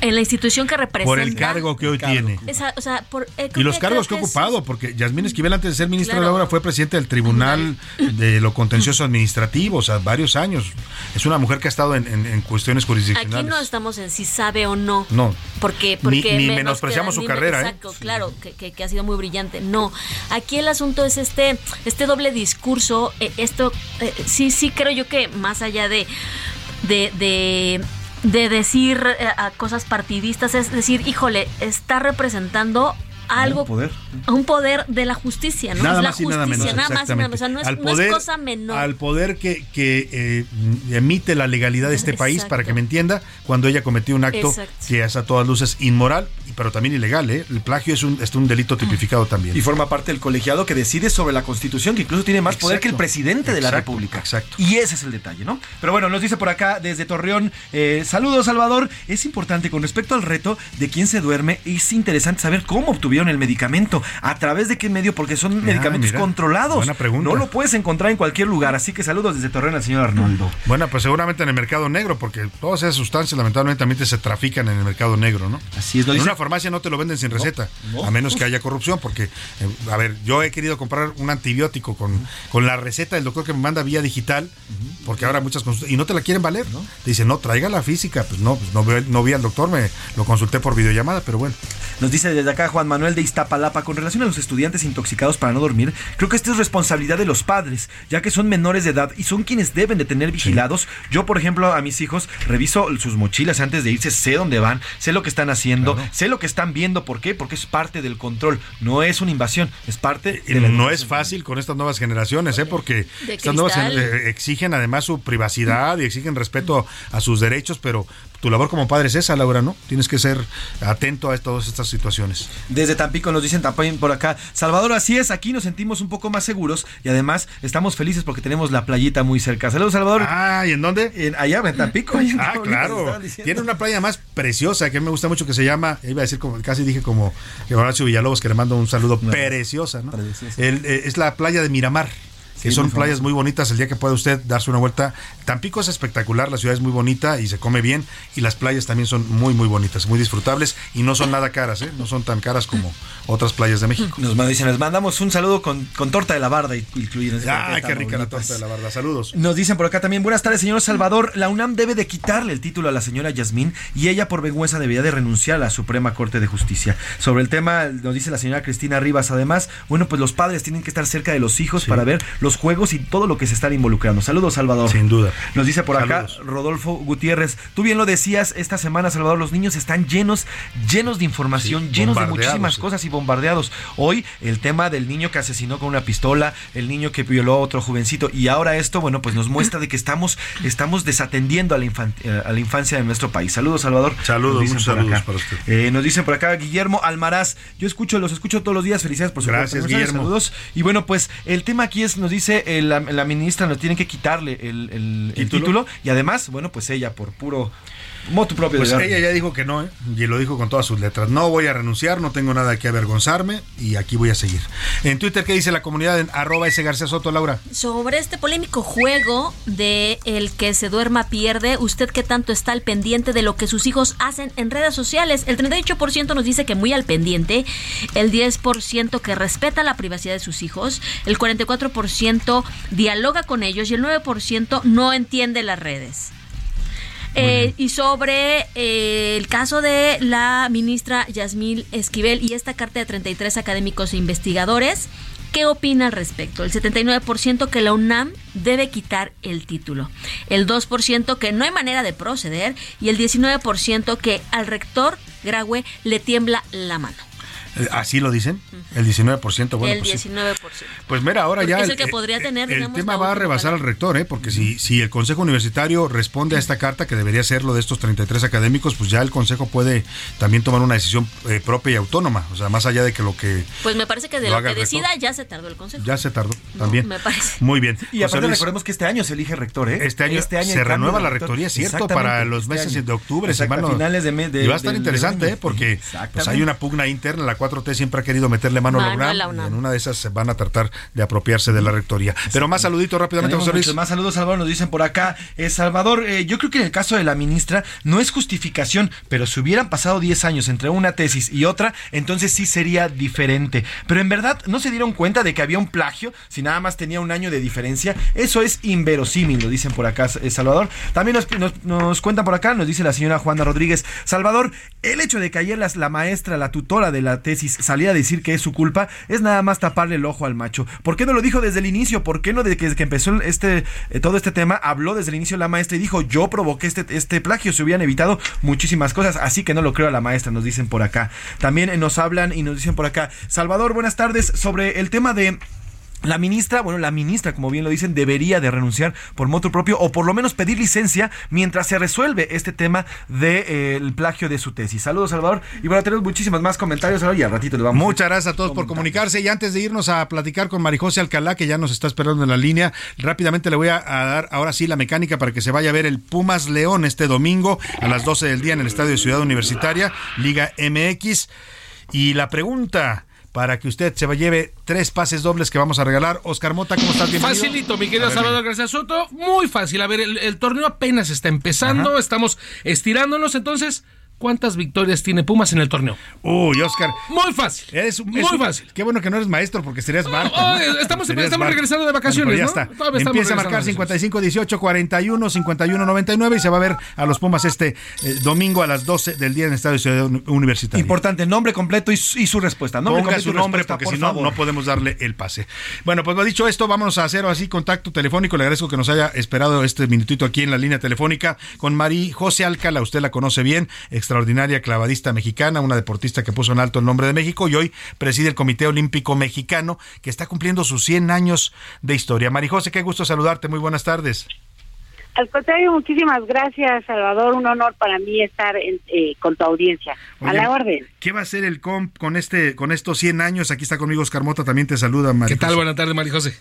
S6: en la institución que representa.
S4: Por el cargo que hoy tiene.
S6: Esa- o sea, por, eh,
S4: Y los cargos que ha
S6: es-
S4: ocupado, porque Yasmín Esquivel antes de ser ministra de
S6: Claro.
S4: la Obra fue presidente del Tribunal de lo Contencioso Administrativo, o sea, varios años. Es una mujer que ha estado en, en- en cuestiones
S6: Aquí
S4: jurisdiccionales.
S6: no estamos en si sabe o no.
S4: No.
S6: Porque, porque
S4: Ni- ni
S6: me- nos
S4: menospreciamos
S6: queda-
S4: su
S6: ni
S4: carrera, ¿eh?
S6: Exacto, claro, que, que- que ha sido muy brillante. No, aquí el asunto es este, este doble discurso. eh, esto, eh, sí, sí creo yo que más allá de, de, de, de decir eh, a cosas partidistas, es decir, híjole, está representando algo,
S7: Un poder.
S6: un poder de la justicia, ¿no?
S4: Nada
S6: es la
S4: más y
S6: justicia,
S4: nada menos.
S6: nada más y nada menos. O sea, no es,
S4: al
S6: no es
S4: poder,
S6: cosa menor.
S4: Al poder que, que, eh, emite la legalidad de este país, para que me entienda, cuando ella cometió un acto
S6: Exacto.
S4: que es a todas luces inmoral, pero también ilegal. ¿eh? El plagio es un, es un delito tipificado también.
S7: Y forma parte del colegiado que decide sobre la constitución, que incluso tiene más poder que el presidente de la República.
S4: exacto.
S7: Y ese es el detalle, ¿no? Pero bueno, nos dice por acá desde Torreón, eh, saludos Salvador, es importante con respecto al reto de quién se duerme, es interesante saber cómo obtuvieron el medicamento, a través de qué medio, porque son medicamentos
S4: mira,
S7: controlados.
S4: buena pregunta.
S7: No lo puedes encontrar en cualquier lugar, así que saludos desde Torreón al señor Arnoldo.
S4: Bueno, pues seguramente en el mercado negro, porque todas esas sustancias lamentablemente también se trafican en el mercado negro, ¿no?
S7: Así es, lo dice-
S4: farmacia no te lo venden sin receta,
S7: no.
S4: a menos que haya corrupción, porque, eh, a ver, yo he querido comprar un antibiótico con, con la receta del doctor que me manda vía digital, porque ahora muchas consultas, y no te la quieren valer, ¿no? Te dicen, no, traiga la física, pues no, pues no, vi- no vi al doctor, me lo consulté por videollamada, pero bueno.
S7: Nos dice desde acá Juan Manuel de Iztapalapa, con relación a los estudiantes intoxicados para no dormir, creo que esta es responsabilidad de los padres, ya que son menores de edad y son quienes deben de tener vigilados. Yo, por ejemplo, a mis hijos reviso sus mochilas antes de irse, sé dónde van, sé lo que están haciendo, sé lo que están viendo, ¿por qué? Porque es parte del control, no es una invasión, es parte de
S4: No es fácil con estas nuevas generaciones, ¿eh? porque estas nuevas eh, exigen además su privacidad y exigen respeto a sus derechos, pero tu labor como padre es esa, Laura, ¿no? Tienes que ser atento a todas estas situaciones.
S7: Desde Tampico nos dicen también por acá, Salvador, así es, aquí nos sentimos un poco más seguros y además estamos felices porque tenemos la playita muy cerca. Saludos, Salvador.
S4: Ah, ¿y en dónde?
S7: En, allá, en Tampico.
S4: ah, claro. Tiene una playa más preciosa que me gusta mucho que se llama, iba a decir como, casi dije como Horacio Villalobos, que le mando un saludo, preciosa, ¿no? Eh, es la playa de Miramar que son playas muy bonitas el día que pueda usted darse una vuelta. Tampico es espectacular, la ciudad es muy bonita y se come bien y las playas también son muy muy bonitas, muy disfrutables y no son nada caras, ¿eh? no son tan caras como otras playas de México.
S7: Nos dicen, les mandamos un saludo con, torta de la barda incluida.
S4: Ay, qué rica la torta de la barda, saludos.
S7: Nos dicen por acá también, buenas tardes señor Salvador, la UNAM debe de quitarle el título a la señora Yasmín y ella por vergüenza debería de renunciar a la Suprema Corte de Justicia. Sobre el tema, nos dice la señora Cristina Rivas, además, bueno, pues los padres tienen que estar cerca de los hijos para ver los juegos y todo lo que se están involucrando. Saludos, Salvador.
S4: Sin duda.
S7: Nos dice por acá Rodolfo Gutiérrez. Tú bien lo decías, esta semana, Salvador, los niños están llenos, llenos de información, llenos de muchísimas cosas y bombardeados. Hoy, el tema del niño que asesinó con una pistola, el niño que violó a otro jovencito. Y ahora esto, bueno, pues nos muestra de que estamos, estamos desatendiendo a la, eh, a la infancia de nuestro país. Saludos, Salvador.
S4: Saludos, muchos saludos para usted.
S7: Eh, nos dicen por acá Guillermo Almaraz. Yo escucho, los escucho todos los días. Felicidades por su
S4: Gracias, Guillermo.
S7: Saludos. Y bueno, pues el tema aquí es, nos dice la, la ministra nos tiene que quitarle el, ¿Título? y además, bueno, pues ella por puro moto propio.
S4: Pues ella ya dijo que no, ¿eh? y lo dijo con todas sus letras. No voy a renunciar, no tengo nada que avergonzarme y aquí voy a seguir. En Twitter, ¿qué dice la comunidad en arroba ese García Soto, Laura?
S6: Sobre este polémico juego de el que se duerma pierde, ¿usted qué tanto está al pendiente de lo que sus hijos hacen en redes sociales? El 38% nos dice que muy al pendiente, el 10% que respeta la privacidad de sus hijos, el 44% dialoga con ellos y el 9% no entiende las redes. Eh, y sobre eh, el caso de la ministra Yasmil Esquivel y esta carta de 33 académicos e investigadores, ¿qué opina al respecto? El 79% que la UNAM debe quitar el título, el 2% que no hay manera de proceder y el 19% que al rector Graue le tiembla la mano.
S4: Eh, ¿Así lo dicen? El 19%. Bueno,
S6: el 19%.
S4: Pues, pues mira, ahora ya.
S6: el, que podría tener,
S4: el tema va a rebasar al rector, ¿eh? porque si, si el Consejo Universitario responde a esta carta, que debería ser lo de estos 33 académicos, pues ya el Consejo puede también tomar una decisión eh, propia y autónoma. O sea, más allá de que lo que.
S6: Pues me parece que de lo, que decida ya se tardó el Consejo.
S4: Ya se tardó, también.
S6: me parece.
S4: Muy bien.
S7: Y aparte recordemos que este año se elige rector, ¿eh?
S4: Este año, este año se renueva la rectoría, ¿cierto? Para los este meses de octubre, semana.
S7: finales de,
S4: mes. y va a estar interesante, ¿eh? Porque pues, hay una pugna interna. La 4T siempre ha querido meterle mano, a la UNAM, en una de esas se van a tratar de apropiarse de la rectoría. Pero más saluditos rápidamente, José Luis.
S7: Más saludos, Salvador, nos dicen por acá. Eh, Salvador, eh, yo creo que en el caso de la ministra no es justificación, pero si hubieran pasado 10 años entre una tesis y otra, entonces sí sería diferente. Pero en verdad no se dieron cuenta de que había un plagio, si nada más tenía un año de diferencia. Eso es inverosímil, lo dicen por acá, eh, Salvador. También nos, nos, cuentan por acá, nos dice la señora Juana Rodríguez. Salvador, el hecho de que ayer la maestra, la tutora de la tesis, salía a decir que es su culpa, es nada más taparle el ojo al macho. ¿Por qué no lo dijo desde el inicio? ¿Por qué no desde que empezó este, eh, todo este tema habló desde el inicio la maestra y dijo yo provoqué este, este plagio? Se hubieran evitado muchísimas cosas, así que no lo creo a la maestra, nos dicen por acá. También nos hablan y nos dicen por acá, Salvador, buenas tardes, sobre el tema de la ministra, bueno, la ministra, como bien lo dicen, debería de renunciar por moto propio o por lo menos pedir licencia mientras se resuelve este tema del de, eh, plagio de su tesis. Saludos, Salvador. Y bueno, tenemos muchísimos más comentarios y al ratito le vamos
S4: Muchas gracias a todos por comunicarse. Y antes de irnos a platicar con Marijose Alcalá, que ya nos está esperando en la línea, rápidamente le voy a, dar ahora sí la mecánica para que se vaya a ver el Pumas León este domingo a las 12 del día en el Estadio de Ciudad Universitaria, Liga MX. Y la pregunta para que usted se lleve tres pases dobles que vamos a regalar. Oscar Mota, ¿cómo estás?
S20: Bienvenido. Facilito, mi querido Salvador García Soto. Muy fácil. A ver, el, torneo apenas está empezando, estamos estirándonos, entonces ¿cuántas victorias tiene Pumas en el torneo?
S4: Uy, Oscar.
S20: Muy fácil.
S4: Es,
S20: muy fácil.
S4: Qué bueno que no eres maestro porque serías Barco.
S20: Oh, estamos, estamos regresando de vacaciones,
S4: ya
S20: ¿no?
S4: está. Empieza a marcar 55 18 41 51 99 y se va a ver a los Pumas este eh, domingo a las 12 del día en el Estadio Ciudad Universitaria.
S7: Importante, nombre completo y, su- y su respuesta. Nombre
S4: Ponga
S7: completo
S4: su
S7: y
S4: nombre
S7: respuesta,
S4: porque
S7: por
S4: si no, no podemos darle el pase. Bueno, pues dicho esto, vámonos a hacer así contacto telefónico. Le agradezco que nos haya esperado este minutito aquí en la línea telefónica con Marí José Alcala. Usted la conoce bien, extraordinaria clavadista mexicana, una deportista que puso en alto el nombre de México y hoy preside el Comité Olímpico Mexicano que está cumpliendo sus 100 años de historia. Mari José, qué gusto saludarte. Muy buenas tardes.
S21: Al contrario, muchísimas gracias, Salvador. Un honor para mí estar en- eh, con tu audiencia. a la orden.
S4: ¿Qué va a hacer el COMP con este con estos 100 años? Aquí está conmigo Oscar Mota, también te saluda, Mari
S20: ¿Qué tal? Buenas tardes, María José.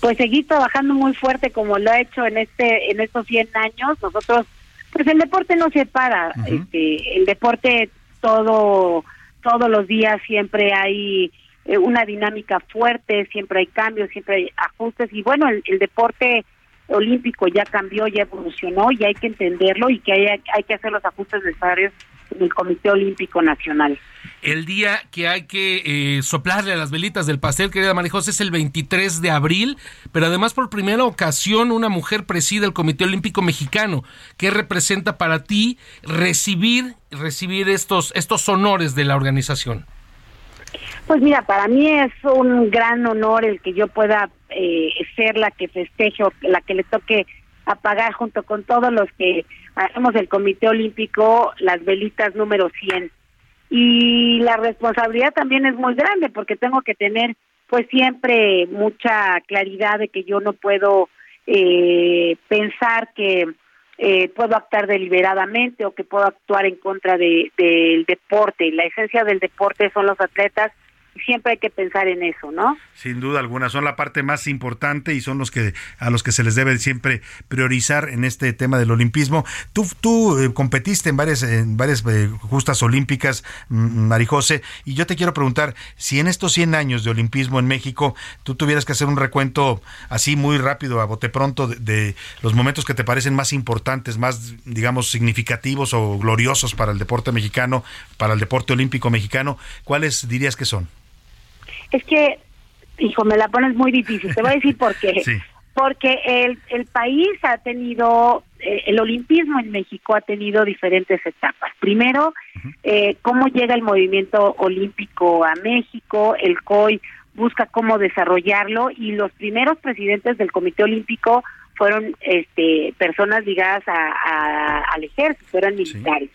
S21: Pues seguir trabajando muy fuerte como lo ha hecho en este en estos 100 años. Nosotros, pues el deporte no se para. este, el deporte todo todos los días siempre hay eh, una dinámica fuerte, siempre hay cambios, siempre hay ajustes y bueno, el, el deporte olímpico ya cambió, ya evolucionó y hay que entenderlo y que hay, hay que hacer los ajustes necesarios en el Comité Olímpico Nacional.
S20: El día que hay que eh, soplarle a las velitas del pastel, querida María José, es el 23 de abril, pero además por primera ocasión una mujer preside el Comité Olímpico Mexicano. ¿Qué representa para ti recibir, recibir estos, estos honores de la organización?
S21: Pues mira, para mí es un gran honor el que yo pueda eh, ser la que festeje o la que le toque apagar junto con todos los que hacemos el Comité Olímpico las velitas número 100. Y la responsabilidad también es muy grande porque tengo que tener pues siempre mucha claridad de que yo no puedo eh, pensar que eh, puedo actuar deliberadamente o que puedo actuar en contra de- del deporte. La esencia del deporte son los atletas siempre hay que pensar en eso, ¿no?
S4: Sin duda alguna, son la parte más importante y son los que a los que se les debe siempre priorizar en este tema del olimpismo. Tú, tú eh, competiste en varias, en varias eh, justas olímpicas, mm, Marijose, y yo te quiero preguntar si en estos 100 años de olimpismo en México tú tuvieras que hacer un recuento así muy rápido, a bote pronto, de, de los momentos que te parecen más importantes, más, digamos, significativos o gloriosos para el deporte mexicano, para el deporte olímpico mexicano, ¿cuáles dirías que son?
S21: Es que, hijo, me la pones muy difícil. Te voy a decir por qué.
S4: Sí.
S21: Porque el, el país ha tenido, eh, el olimpismo en México ha tenido diferentes etapas. Primero, eh, cómo llega el movimiento olímpico a México, el COI busca cómo desarrollarlo y los primeros presidentes del Comité Olímpico fueron este, personas ligadas a, a- al ejército, eran militares.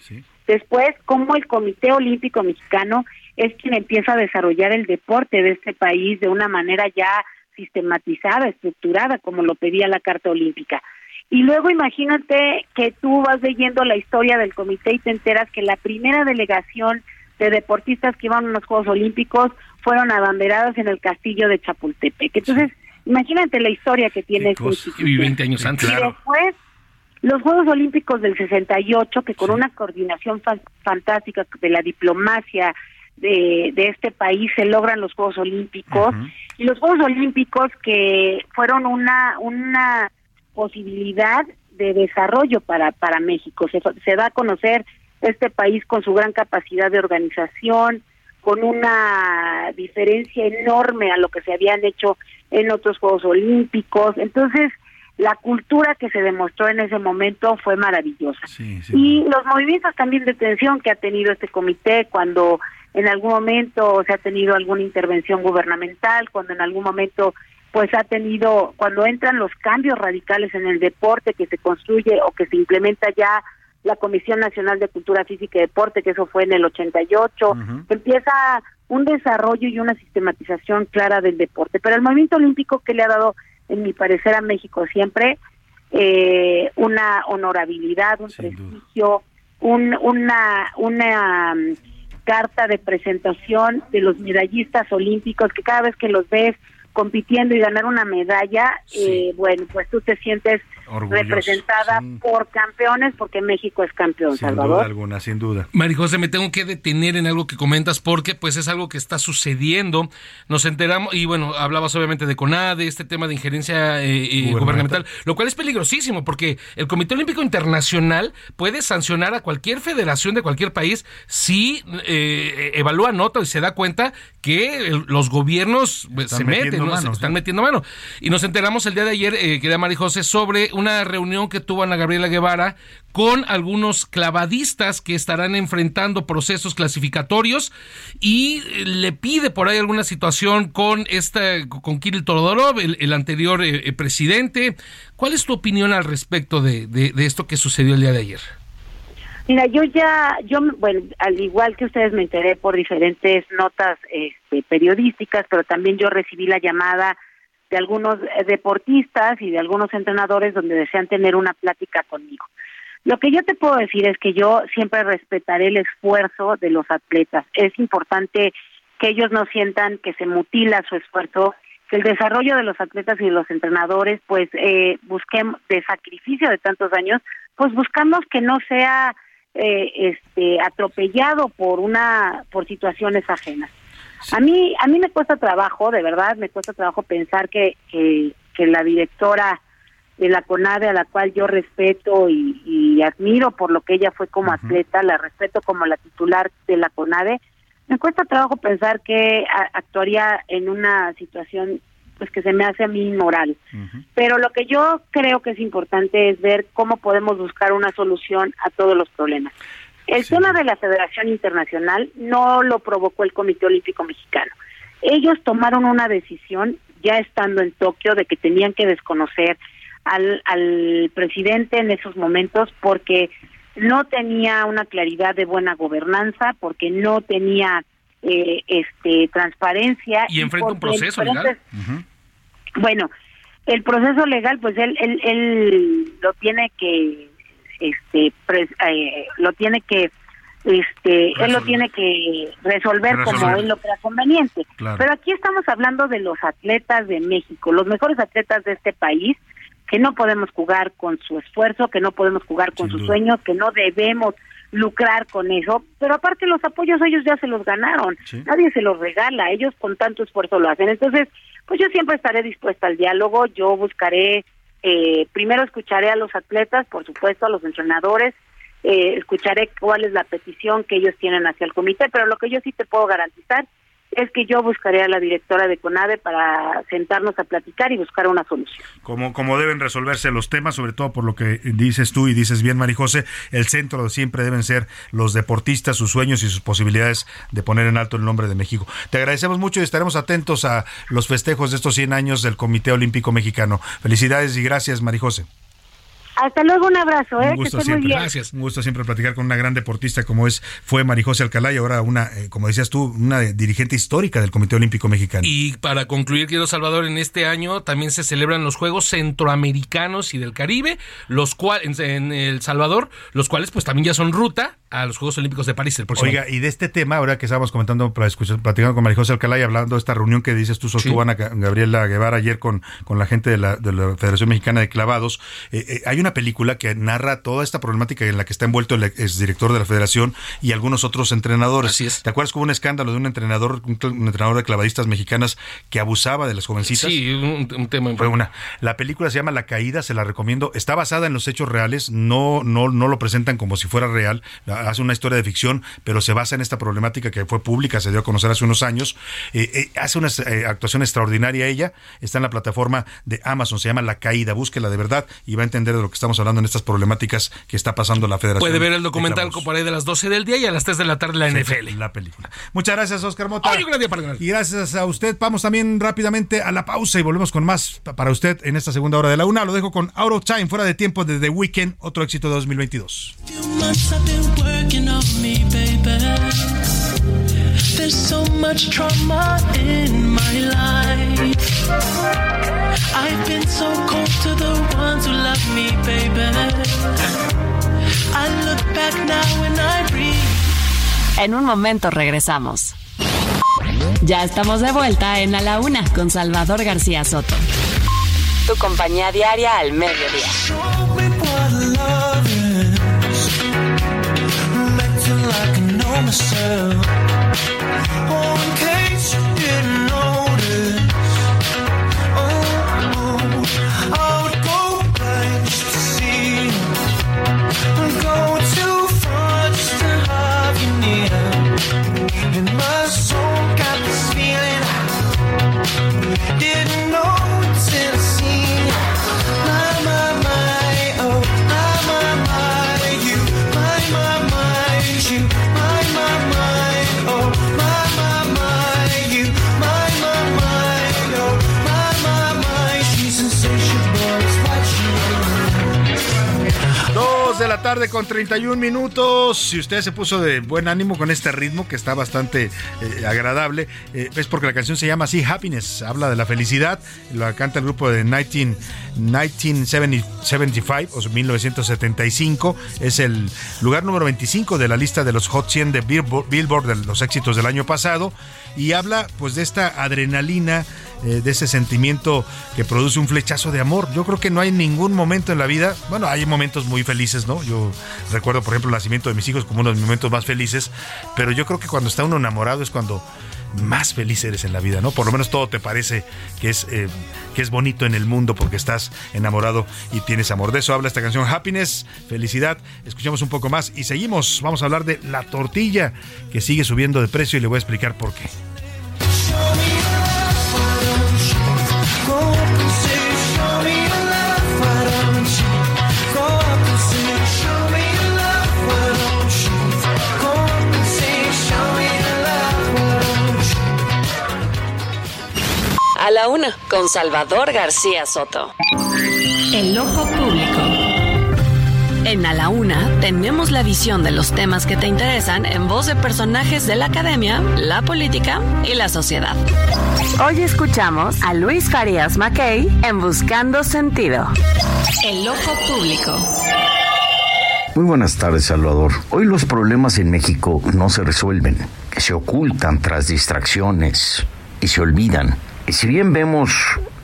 S21: Después, cómo el Comité Olímpico Mexicano es quien empieza a desarrollar el deporte de este país de una manera ya sistematizada, estructurada, como lo pedía la Carta Olímpica. Y luego imagínate que tú vas leyendo la historia del comité y te enteras que la primera delegación de deportistas que iban a los Juegos Olímpicos fueron abanderadas en el castillo de Chapultepec. Entonces, imagínate la historia que tiene institución.
S20: Y 20 años antes.
S21: Y después, los Juegos Olímpicos del 68, que con una coordinación fan- fantástica de la diplomacia de, de este país se logran los Juegos Olímpicos. Y los Juegos Olímpicos que fueron una, una posibilidad de desarrollo para, para México. Se, se da a conocer este país con su gran capacidad de organización, con una diferencia enorme a lo que se habían hecho en otros Juegos Olímpicos. Entonces, la cultura que se demostró en ese momento fue maravillosa. Y los movimientos también de tensión que ha tenido este comité cuando en algún momento se ha tenido alguna intervención gubernamental, cuando en algún momento pues ha tenido, cuando entran los cambios radicales en el deporte que se construye o que se implementa ya la Comisión Nacional de Cultura Física y Deporte, que eso fue en el 88, empieza un desarrollo y una sistematización clara del deporte. Pero el movimiento olímpico que le ha dado, en mi parecer, a México siempre, eh, una honorabilidad, un prestigio, un, una, una carta de presentación de los medallistas olímpicos que cada vez que los ves compitiendo y ganar una medalla, eh, bueno, pues tú te sientes representada por campeones, porque México es campeón,
S4: sin
S21: Salvador.
S4: duda alguna, sin duda.
S20: Marijose, me tengo que detener en algo que comentas porque pues es algo que está sucediendo. Nos enteramos, y bueno, hablabas obviamente de CONADE, este tema de injerencia eh, eh, gubernamental, lo cual es peligrosísimo porque el Comité Olímpico Internacional puede sancionar a cualquier federación de cualquier país si eh, evalúa nota y se da cuenta que los gobiernos pues, se meten, ¿no? se están metiendo mano. Y nos enteramos el día de ayer, eh, querida Marijose, sobre una reunión que tuvo Ana Gabriela Guevara con algunos clavadistas que estarán enfrentando procesos clasificatorios y le pide por ahí alguna situación con esta con Kirill Todorov, el, anterior eh, eh, presidente. ¿Cuál es tu opinión al respecto de, de, esto que sucedió el día de ayer?
S21: Mira, yo ya, yo, bueno, al igual que ustedes me enteré por diferentes notas este, periodísticas, pero también yo recibí la llamada de algunos eh, deportistas y de algunos entrenadores donde desean tener una plática conmigo. Lo que yo te puedo decir es que yo siempre respetaré el esfuerzo de los atletas. Es importante que ellos no sientan que se mutila su esfuerzo, que el desarrollo de los atletas y de los entrenadores, pues eh, busquemos de sacrificio de tantos años, pues buscamos que no sea eh, este atropellado por una por situaciones ajenas. A mí, a mí me cuesta trabajo, de verdad, me cuesta trabajo pensar que, que, la directora de la CONADE, a la cual yo respeto y, admiro por lo que ella fue como atleta, la respeto como la titular de la CONADE, me cuesta trabajo pensar que actuaría en una situación pues que se me hace a mí inmoral. Pero lo que yo creo que es importante es ver cómo podemos buscar una solución a todos los problemas. El tema de la Federación Internacional no lo provocó el Comité Olímpico Mexicano. Ellos tomaron una decisión ya estando en Tokio de que tenían que desconocer al, al presidente en esos momentos porque no tenía una claridad de buena gobernanza, porque no tenía eh, este transparencia
S20: y enfrenta un proceso legal.
S21: Bueno, el proceso legal, pues él, él, él lo tiene que este eh, lo tiene que este él lo tiene que resolver, como él lo crea conveniente. Pero aquí estamos hablando de los atletas de México, los mejores atletas de este país que no podemos jugar con su esfuerzo, que no podemos jugar con sus sueños, que no debemos lucrar con eso, pero aparte los apoyos ellos ya se los ganaron, nadie se los regala, ellos con tanto esfuerzo lo hacen. Entonces, pues yo siempre estaré dispuesta al diálogo, yo buscaré eh, primero escucharé a los atletas, por supuesto, a los entrenadores, eh, escucharé cuál es la petición que ellos tienen hacia el comité, pero lo que yo sí te puedo garantizar es que yo buscaré a la directora de CONADE para sentarnos a platicar y buscar una solución.
S4: Como, como deben resolverse los temas, sobre todo por lo que dices tú y dices bien, Marijose, el centro siempre deben ser los deportistas, sus sueños y sus posibilidades de poner en alto el nombre de México. Te agradecemos mucho y estaremos atentos a los festejos de estos 100 años del Comité Olímpico Mexicano. Felicidades y gracias, Marijose.
S21: Hasta luego, un abrazo, ¿eh?
S4: Un gusto siempre. Gracias. Un gusto siempre platicar con una gran deportista como es fue Marijose Alcalá y ahora una, eh, como decías tú, una dirigente histórica del Comité Olímpico Mexicano.
S20: Y para concluir, quiero Salvador, en este año también se celebran los Juegos Centroamericanos y del Caribe, los cuales en El Salvador, los cuales pues también ya son ruta a los Juegos Olímpicos de París el próximo
S4: Oiga, y de este tema, ahora que estábamos comentando, platicando con Marijose Alcalá y hablando de esta reunión que dices tú, sostuvo Gabriela Guevara ayer con, con la gente de la, de la Federación Mexicana de Clavados, eh, eh, hay una película que narra toda esta problemática en la que está envuelto el exdirector de la Federación y algunos otros entrenadores.
S20: Así es.
S4: ¿Te acuerdas que hubo un escándalo de un entrenador, un, entrenador de clavadistas mexicanas que abusaba de las jovencitas?
S20: Sí, un, tema.
S4: Fue una. La película se llama La Caída, se la recomiendo. Está basada en los hechos reales, no, no, no lo presentan como si fuera real, hace una historia de ficción, pero se basa en esta problemática que fue pública, se dio a conocer hace unos años. Eh, eh, hace una eh, actuación extraordinaria ella, está en la plataforma de Amazon, se llama La Caída, búsquela de verdad y va a entender de lo que estamos hablando en estas problemáticas que está pasando la Federación.
S20: Puede ver el documental por ahí de las 12 del día y a las 3 de la tarde la NFL.
S4: La película. Muchas gracias, Oscar Mota.
S20: para
S4: y gracias a usted. Vamos también rápidamente a la pausa y volvemos con más para usted en esta segunda hora de la una. Lo dejo con Out of Time, fuera de tiempo de The Weekend, otro éxito de 2022. There's so much trauma in my life. I've been so cold to the ones who love me, baby. I look back now and I breathe. En un momento regresamos. Ya estamos de vuelta en A la Una con Salvador García Soto.
S5: tu compañía diaria al mediodía.
S4: De con 31 minutos. Si usted se puso de buen ánimo con este ritmo que está bastante eh, agradable, eh, es porque la canción se llama así Happiness, habla de la felicidad. Lo canta el grupo de 19, 1975 o 1975. Es el lugar número 25 de la lista de los Hot 100 de Billboard, de los éxitos del año pasado. Y habla pues de esta adrenalina eh, de ese sentimiento que produce un flechazo de amor. Yo creo que no hay ningún momento en la vida, bueno, hay momentos muy felices, ¿no? Yo recuerdo, por ejemplo, el nacimiento de mis hijos como uno de los momentos más felices, pero yo creo que cuando está uno enamorado es cuando más feliz eres en la vida, ¿no? Por lo menos todo te parece que es, eh, que es bonito en el mundo porque estás enamorado y tienes amor. De eso habla esta canción Happiness, felicidad. Escuchamos un poco más y seguimos. Vamos a hablar de la tortilla que sigue subiendo de precio y le voy a explicar por qué.
S5: A la una, con Salvador García Soto. El ojo público. En A la Una tenemos la visión de los temas que te interesan en voz de personajes de la academia, la política y la sociedad. Hoy escuchamos a Luis Farias Mackay en Buscando Sentido. El ojo público.
S22: Muy buenas tardes, Salvador. Hoy los problemas en México no se resuelven, se ocultan tras distracciones y se olvidan. Si bien vemos,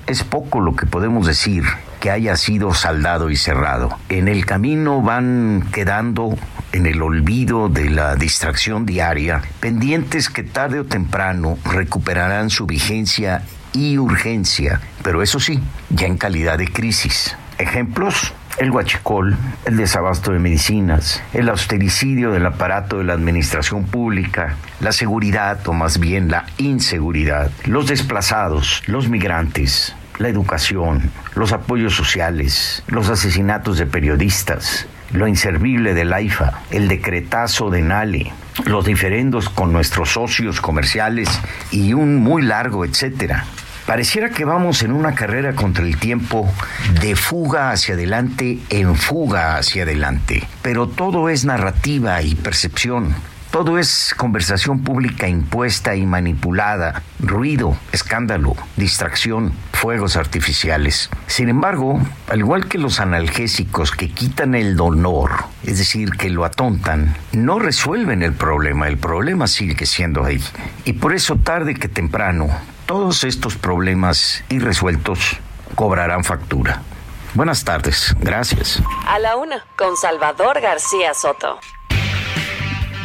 S22: es poco lo que podemos decir que haya sido saldado y cerrado. En el camino van quedando en el olvido de la distracción diaria, pendientes que tarde o temprano recuperarán su vigencia y urgencia, pero eso sí, ya en calidad de crisis. Ejemplos, el huachicol, el desabasto de medicinas, el austericidio del aparato de la administración pública, la seguridad o más bien la inseguridad, los desplazados, los migrantes, la educación, los apoyos sociales, los asesinatos de periodistas, lo inservible del AIFA, el decretazo de Nale, los diferendos con nuestros socios comerciales y un muy largo etcétera. Pareciera que vamos en una carrera contra el tiempo de fuga hacia adelante en fuga hacia adelante, pero todo es narrativa y percepción. Todo es conversación pública impuesta y manipulada, ruido, escándalo, distracción, fuegos artificiales. Sin embargo, al igual que los analgésicos que quitan el dolor, es decir, que lo atontan, no resuelven el problema, el problema sigue siendo ahí. Y por eso tarde que temprano, todos estos problemas irresueltos cobrarán factura. Buenas tardes, gracias.
S5: A la una, con Salvador García Soto.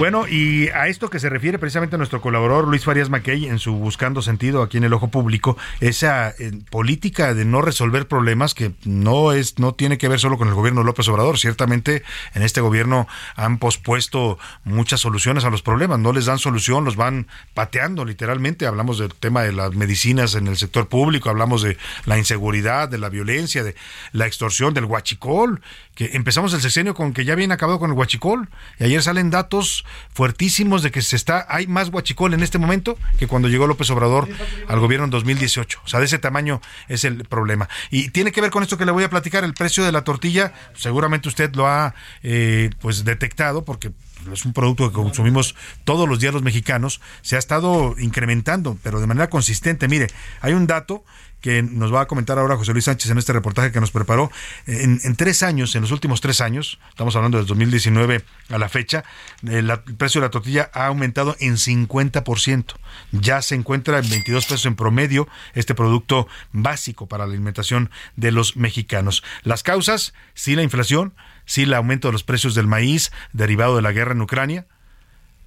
S4: Bueno, y a esto que se refiere precisamente nuestro colaborador Luis Farías Mackey en su Buscando Sentido aquí en el Ojo Público, esa eh, política de no resolver problemas que no es no tiene que ver solo con el gobierno de López Obrador. Ciertamente en este gobierno han pospuesto muchas soluciones a los problemas, no les dan solución, los van pateando literalmente. Hablamos del tema de las medicinas en el sector público, hablamos de la inseguridad, de la violencia, de la extorsión, del huachicol, que empezamos el sexenio con que ya habían acabado con el huachicol y ayer salen datos fuertísimos de que se está hay más huachicol en este momento que cuando llegó López Obrador al gobierno en 2018. O sea, de ese tamaño es el problema. Y tiene que ver con esto que le voy a platicar, el precio de la tortilla, seguramente usted lo ha eh, pues detectado porque es un producto que consumimos todos los días los mexicanos, se ha estado incrementando, pero de manera consistente. Mire, hay un dato que nos va a comentar ahora José Luis Sánchez en este reportaje que nos preparó. En, tres años, en los últimos tres años, estamos hablando del 2019 a la fecha, el, precio de la tortilla ha aumentado en 50%. Ya se encuentra en 22 pesos en promedio este producto básico para la alimentación de los mexicanos. Las causas, sí la inflación, sí el aumento de los precios del maíz derivado de la guerra en Ucrania,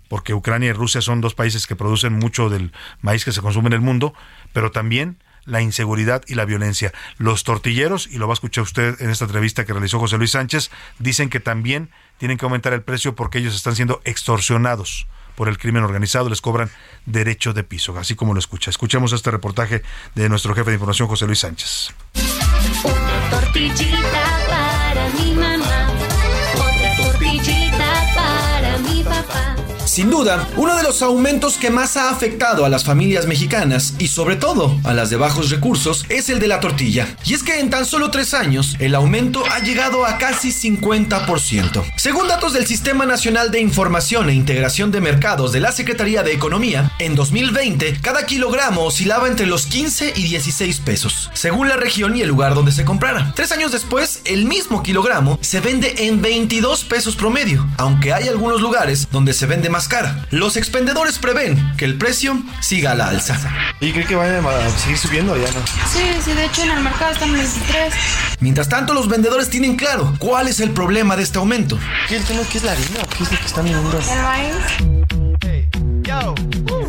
S4: porque Ucrania y Rusia son dos países que producen mucho del maíz que se consume en el mundo, pero también la inseguridad y la violencia. Los tortilleros, y lo va a escuchar usted en esta entrevista que realizó José Luis Sánchez, dicen que también tienen que aumentar el precio porque ellos están siendo extorsionados por el crimen organizado, les cobran derecho de piso, así como lo escucha. Escuchemos este reportaje de nuestro jefe de información, José Luis Sánchez.
S7: para mi Sin duda, uno de los aumentos que más ha afectado a las familias mexicanas y sobre todo a las de bajos recursos es el de la tortilla. Y es que en tan solo tres años el aumento ha llegado a casi 50%. Según datos del Sistema Nacional de Información e Integración de Mercados de la Secretaría de Economía, en 2020 cada kilogramo oscilaba entre los 15 y 16 pesos, según la región y el lugar donde se comprara. Tres años después, el mismo kilogramo se vende en 22 pesos promedio, aunque hay algunos lugares donde se vende más cara. Los expendedores prevén que el precio siga a la alza.
S23: ¿Y cree que vaya a seguir subiendo o ya no?
S24: Sí, sí, de hecho en el mercado están en 23.
S7: Mientras tanto, los vendedores tienen claro cuál es el problema de este aumento.
S23: ¿Qué, qué es la harina o qué es lo que están vendiendo?
S24: El maíz. Hey,
S25: yo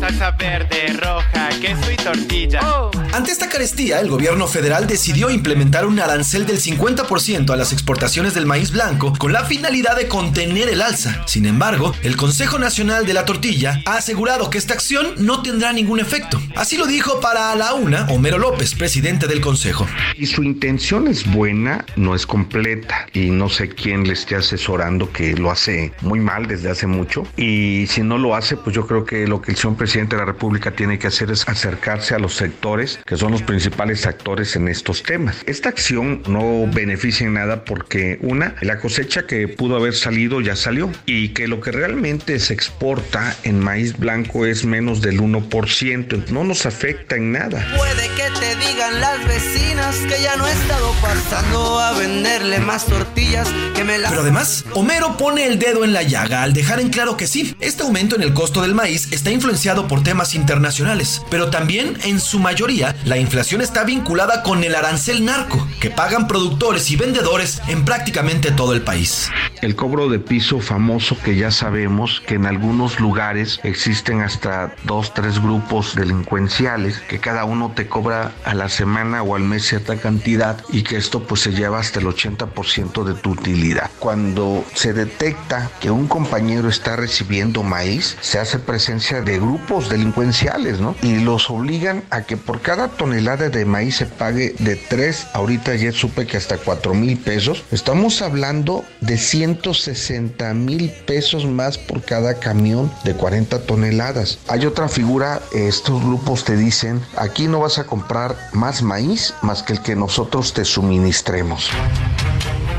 S25: salsa verde, roja, queso y tortilla. Oh.
S7: Ante esta carestía, el gobierno federal decidió implementar un arancel del 50% a las exportaciones del maíz blanco con la finalidad de contener el alza. Sin embargo, el Consejo Nacional de la Tortilla ha asegurado que esta acción no tendrá ningún efecto. Así lo dijo para la UNA Homero López, presidente del Consejo.
S26: Y su intención es buena, no es completa. Y no sé quién le esté asesorando que lo hace muy mal desde hace mucho. Y si no lo hace, pues yo creo que lo que el señor presidente de la República tiene que hacer es acercarse a los sectores que son los principales actores en estos temas. Esta acción no beneficia en nada porque una, la cosecha que pudo haber salido ya salió y que lo que realmente se exporta en maíz blanco es menos del 1%, no nos afecta en nada.
S9: Puede que te digan las vecinas que ya no he estado pasando a venderle más tortillas que me
S7: Pero además, Homero pone el dedo en la llaga al dejar en claro que sí, este aumento en el costo del maíz está influenciado por temas internacionales, pero también en su mayoría la inflación está vinculada con el arancel narco que pagan productores y vendedores en prácticamente todo el país.
S26: El cobro de piso famoso que ya sabemos que en algunos lugares existen hasta dos, tres grupos delincuenciales que cada uno te cobra a la semana o al mes cierta cantidad y que esto pues se lleva hasta el 80% de tu utilidad. Cuando se detecta que un compañero está recibiendo maíz, se hace presencia de grupos delincuenciales, ¿no? Y los obligan a que por cada tonelada de maíz se pague de 3, ahorita ya supe que hasta 4 mil pesos. Estamos hablando de 160 mil pesos más por cada camión de 40 toneladas. Hay otra figura, estos grupos te dicen, aquí no vas a comprar más maíz más que el que nosotros te suministremos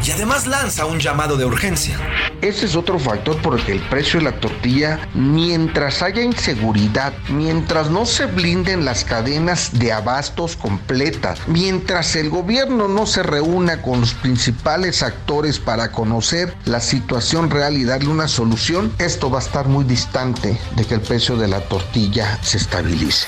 S7: y además lanza un llamado de urgencia.
S26: Ese es otro factor por el que el precio de la tortilla, mientras haya inseguridad, mientras no se blinden las cadenas de abastos completas, mientras el gobierno no se reúna con los principales actores para conocer la situación real y darle una solución, esto va a estar muy distante de que el precio de la tortilla se estabilice.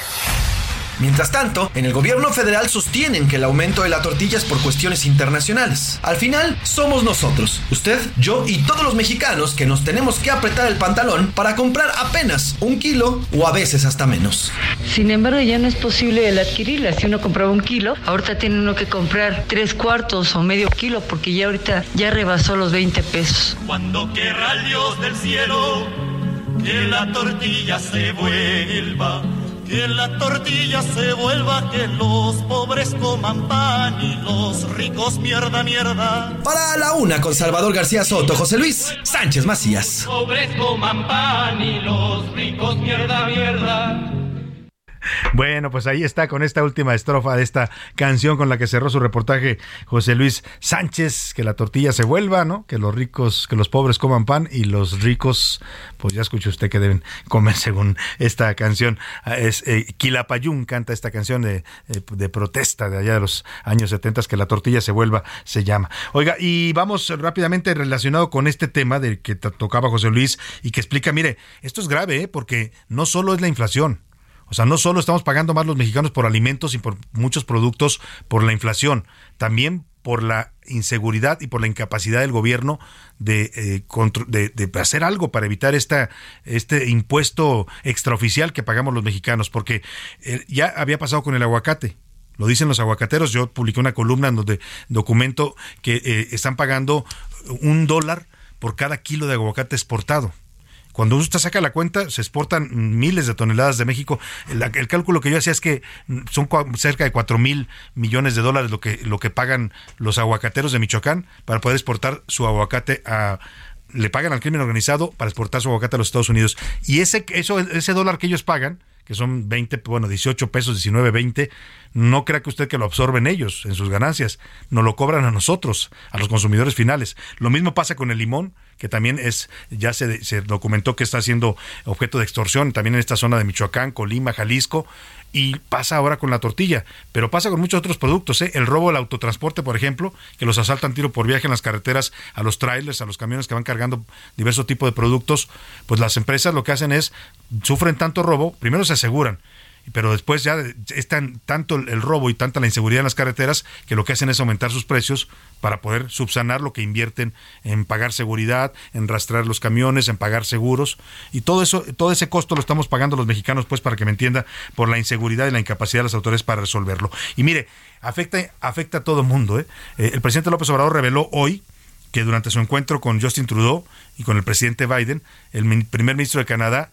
S7: Mientras tanto, en el gobierno federal sostienen que el aumento de la tortilla es por cuestiones internacionales. Al final, somos nosotros, usted, yo y todos los mexicanos que nos tenemos que apretar el pantalón para comprar apenas un kilo o a veces hasta menos.
S27: Sin embargo, ya no es posible el adquirirla. Si uno compraba un kilo, ahorita tiene uno que comprar tres cuartos o medio kilo porque ya ahorita ya rebasó los 20 pesos.
S28: Cuando quiera el Dios del cielo que la tortilla se vuelva que la tortilla se vuelva, que los pobres coman pan y los ricos mierda, mierda.
S7: Para la una con Salvador García Soto, José Luis Sánchez Macías.
S28: Pobres coman pan y los ricos mierda, mierda.
S4: Bueno, pues ahí está con esta última estrofa de esta canción con la que cerró su reportaje José Luis Sánchez, que la tortilla se vuelva, ¿no? Que los ricos, que los pobres coman pan y los ricos, pues ya escuchó usted que deben comer según esta canción. Ah, Es eh, Quilapayún canta esta canción de, eh, de protesta de allá de los años 70, que la tortilla se vuelva, se llama. Oiga, y vamos rápidamente relacionado con este tema de que to- tocaba José Luis y que explica, mire, esto es grave, ¿eh? porque no solo es la inflación. O sea, no solo estamos pagando más los mexicanos por alimentos y por muchos productos por la inflación, también por la inseguridad y por la incapacidad del gobierno de, eh, de hacer algo para evitar esta, este impuesto extraoficial que pagamos los mexicanos, porque eh, ya había pasado con el aguacate. Lo dicen los aguacateros. Yo publiqué una columna en donde documento que eh, están pagando un dólar por cada kilo de aguacate exportado. Cuando usted saca la cuenta, se exportan miles de toneladas de México. El, cálculo que yo hacía es que mm, son cerca de 4 mil millones de dólares lo que, lo que pagan los aguacateros de Michoacán para poder exportar su aguacate a... Le pagan al crimen organizado para exportar su aguacate a los Estados Unidos. Y ese, eso, ese dólar que ellos pagan, que son 20, bueno, 18 pesos, 19, 20, no crea que usted que lo absorben ellos en sus ganancias, nos lo cobran a nosotros, a los consumidores finales. Lo mismo pasa con el limón, que también es, ya se, se documentó que está siendo objeto de extorsión, también en esta zona de Michoacán, Colima, Jalisco, y pasa ahora con la tortilla, pero pasa con muchos otros productos, ¿eh? el robo del autotransporte, por ejemplo, que los asaltan tiro por viaje en las carreteras a los trailers, a los camiones que van cargando diversos tipos de productos, pues las empresas lo que hacen es, sufren tanto robo, primero se aseguran, pero después ya es tan, tanto el robo y tanta la inseguridad en las carreteras que lo que hacen es aumentar sus precios para poder subsanar lo que invierten en pagar seguridad, en rastrear los camiones, en pagar seguros y todo eso, todo ese costo lo estamos pagando los mexicanos, pues para que me entienda, por la inseguridad y la incapacidad de las autoridades para resolverlo. Y mire, afecta, afecta a todo el mundo. ¿eh? Eh, el presidente López Obrador reveló hoy que durante su encuentro con Justin Trudeau y con el presidente Biden, el primer ministro de Canadá,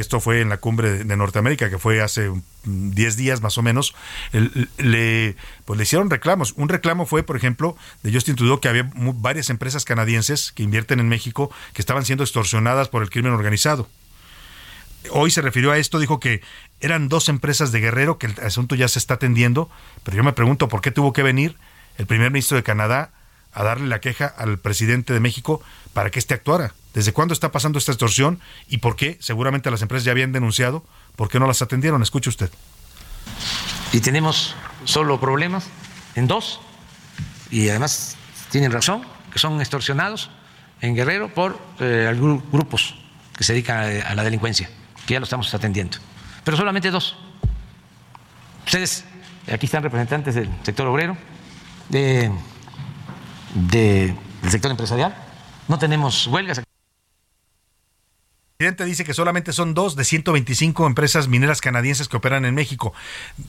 S4: esto fue en la cumbre de Norteamérica, que fue hace mm, 10 días más o menos, le, pues le hicieron reclamos. Un reclamo fue, por ejemplo, de Justin Trudeau, que había varias empresas canadienses que invierten en México que estaban siendo extorsionadas por el crimen organizado. Hoy se refirió a esto, dijo que eran dos empresas de Guerrero, que el asunto ya se está atendiendo, pero yo me pregunto por qué tuvo que venir el primer ministro de Canadá a darle la queja al presidente de México para que éste actuara. ¿Desde cuándo está pasando esta extorsión y por qué? Seguramente las empresas ya habían denunciado. ¿Por qué no las atendieron? Escuche usted.
S29: y tenemos solo problemas en dos, y además tienen razón, que son extorsionados en Guerrero por eh, algunos grupos que se dedican a, la delincuencia, que ya lo estamos atendiendo. Pero solamente dos. Ustedes, aquí están representantes del sector obrero, de, de- del sector empresarial, no tenemos huelgas.
S4: El presidente dice que solamente son dos de 125 empresas mineras canadienses que operan en México.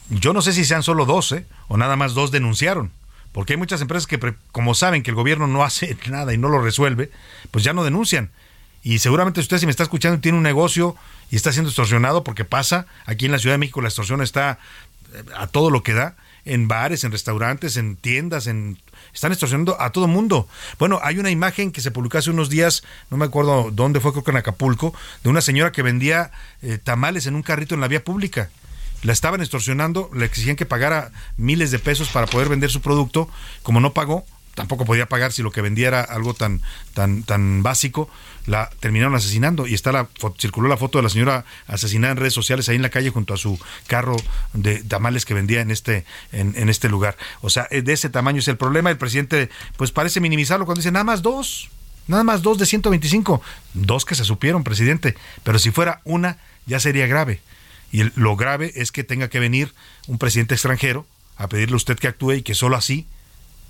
S4: Yo no sé si sean solo dos, ¿eh? o nada más dos denunciaron. Porque hay muchas empresas que, como saben que el gobierno no hace nada y no lo resuelve, pues ya no denuncian. Y seguramente usted, si me está escuchando, tiene un negocio y está siendo extorsionado porque pasa. Aquí en la Ciudad de México la extorsión está eh, a todo lo que da. En bares, en restaurantes, en tiendas, en están extorsionando a todo mundo. Bueno, hay una imagen que se publicó hace unos días, no me acuerdo dónde fue, creo que en Acapulco, de una señora que vendía eh, tamales en un carrito en la vía pública. La estaban extorsionando, le exigían que pagara miles de pesos para poder vender su producto. Como no pagó, tampoco podía pagar si lo que vendía era algo tan, tan, tan básico, la terminaron asesinando y está la circuló la foto de la señora asesinada en redes sociales ahí en la calle junto a su carro de tamales que vendía en este, en, en este lugar. O sea, de ese tamaño es el problema. El presidente, pues parece minimizarlo cuando dice nada más dos. Nada más dos de 125. Dos que se supieron, presidente. Pero si fuera una, ya sería grave. Y lo grave es que tenga que venir un presidente extranjero a pedirle a usted que actúe y que solo así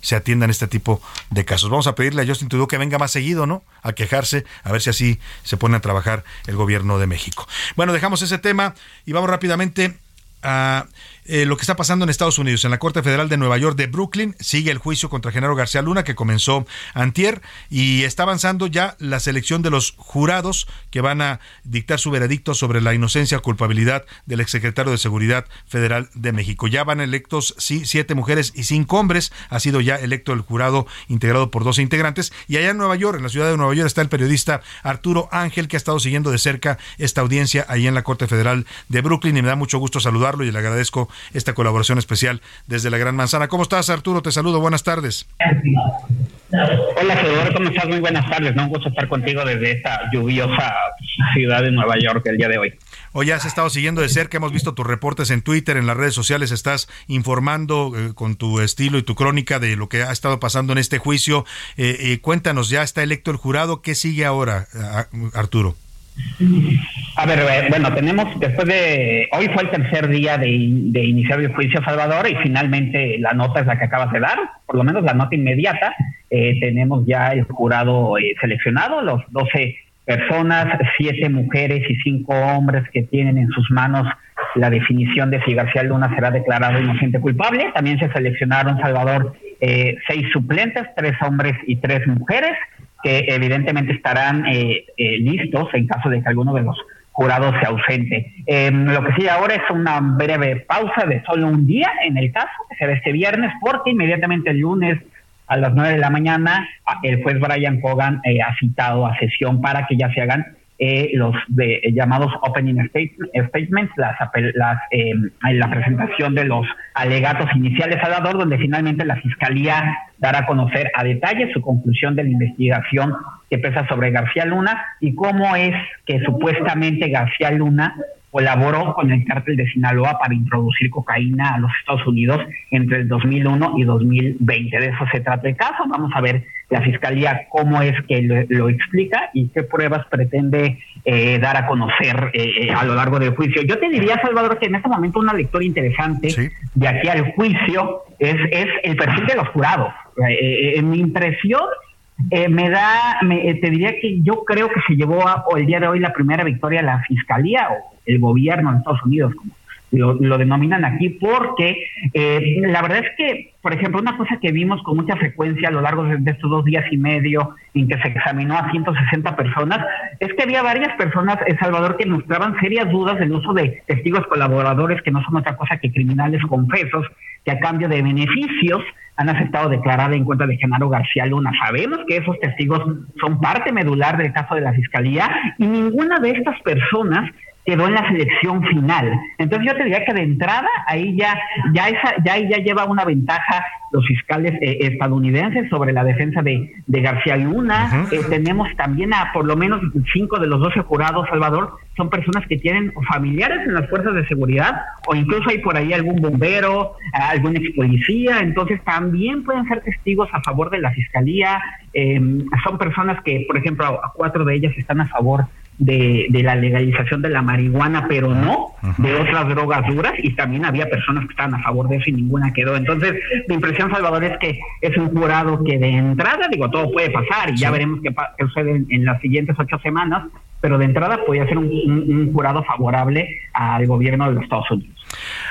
S4: se atiendan este tipo de casos. Vamos a pedirle a Justin Trudeau que venga más seguido, ¿no? A quejarse, a ver si así se pone a trabajar el gobierno de México. Bueno, dejamos ese tema y vamos rápidamente a eh, lo que está pasando en Estados Unidos. En la Corte Federal de Nueva York de Brooklyn sigue el juicio contra Genaro García Luna que comenzó antier y está avanzando ya la selección de los jurados que van a dictar su veredicto sobre la inocencia o culpabilidad del exsecretario de Seguridad Federal de México. Ya van electos sí, siete mujeres y cinco hombres. Ha sido ya electo el jurado integrado por 12 integrantes. Y allá en Nueva York, en la ciudad de Nueva York, está el periodista Arturo Ángel que ha estado siguiendo de cerca esta audiencia ahí en la Corte Federal de Brooklyn y me da mucho gusto saludarlo y le agradezco esta colaboración especial desde la Gran Manzana. ¿Cómo estás, Arturo? Te saludo. Buenas tardes.
S30: Hola, Salvador. ¿Cómo estás? Muy buenas tardes. Un gusto estar contigo desde esta lluviosa ciudad de Nueva York el día de hoy.
S4: Hoy has estado siguiendo de cerca, hemos visto tus reportes en Twitter, en las redes sociales, estás informando eh, con tu estilo y tu crónica de lo que ha estado pasando en este juicio. Eh, eh, cuéntanos, ya está electo el jurado, ¿qué sigue ahora, Arturo?
S30: A ver, eh, bueno, tenemos después de hoy fue el tercer día de, iniciar el juicio Salvador y finalmente la nota es la que acabas de dar, por lo menos la nota inmediata. Eh, tenemos ya el jurado eh, seleccionado, los 12 personas, 7 mujeres y 5 hombres que tienen en sus manos la definición de si García Luna será declarado inocente culpable. También se seleccionaron Salvador seis suplentes, tres hombres y tres mujeres que evidentemente estarán eh, eh, listos en caso de que alguno de los jurados se ausente. Em, lo que sí ahora es una breve pausa de solo un día en el caso, que será este viernes, porque inmediatamente el lunes a las 9 de la mañana el juez Brian Cogan eh, ha citado a sesión para que ya se hagan eh, los de, eh, llamados opening statements, las, las eh, la presentación de los alegatos iniciales, Salvador, donde finalmente la Fiscalía dará a conocer a detalle su conclusión de la investigación que pesa sobre García Luna y cómo es que supuestamente García Luna colaboró con el cártel de Sinaloa para introducir cocaína a los Estados Unidos entre el 2001 y 2020. De eso se trata el caso. Vamos a ver la Fiscalía cómo es que lo, explica y qué pruebas pretende eh, dar a conocer eh, eh, a lo largo del juicio. Yo te diría, Salvador, que en este momento una lectura interesante de aquí al juicio es, es el perfil de los jurados. en mi impresión eh, me da, me, te diría que yo creo que se llevó a, o el día de hoy la primera victoria la fiscalía o el gobierno de Estados Unidos, como lo, denominan aquí, porque eh, la verdad es que, por ejemplo, una cosa que vimos con mucha frecuencia a lo largo de, estos dos días y medio en que se examinó a 160 personas, es que había varias personas, en Salvador, que mostraban serias dudas del uso de testigos colaboradores que no son otra cosa que criminales confesos, que a cambio de beneficios han aceptado declarar en cuenta de Genaro García Luna. Sabemos que esos testigos son parte medular del caso de la Fiscalía y ninguna de estas personas quedó en la selección final. Entonces yo te diría que de entrada ahí ya ya esa ya ya lleva una ventaja los fiscales eh, estadounidenses sobre la defensa de, García Luna. Eh, tenemos también a por lo menos cinco de los doce jurados, Salvador, son personas que tienen familiares en las fuerzas de seguridad o incluso hay por ahí algún bombero, algún ex policía. Entonces también pueden ser testigos a favor de la fiscalía. Em, son personas que, por ejemplo, a cuatro de ellas están a favor de, la legalización de la marihuana, pero no de otras drogas duras, y también había personas que estaban a favor de eso y ninguna quedó. Entonces, mi impresión, Salvador, es que es un jurado que de entrada, digo, todo puede pasar y ya veremos qué, sucede en, las siguientes ocho semanas, pero de entrada podría ser un jurado favorable al gobierno de los Estados Unidos.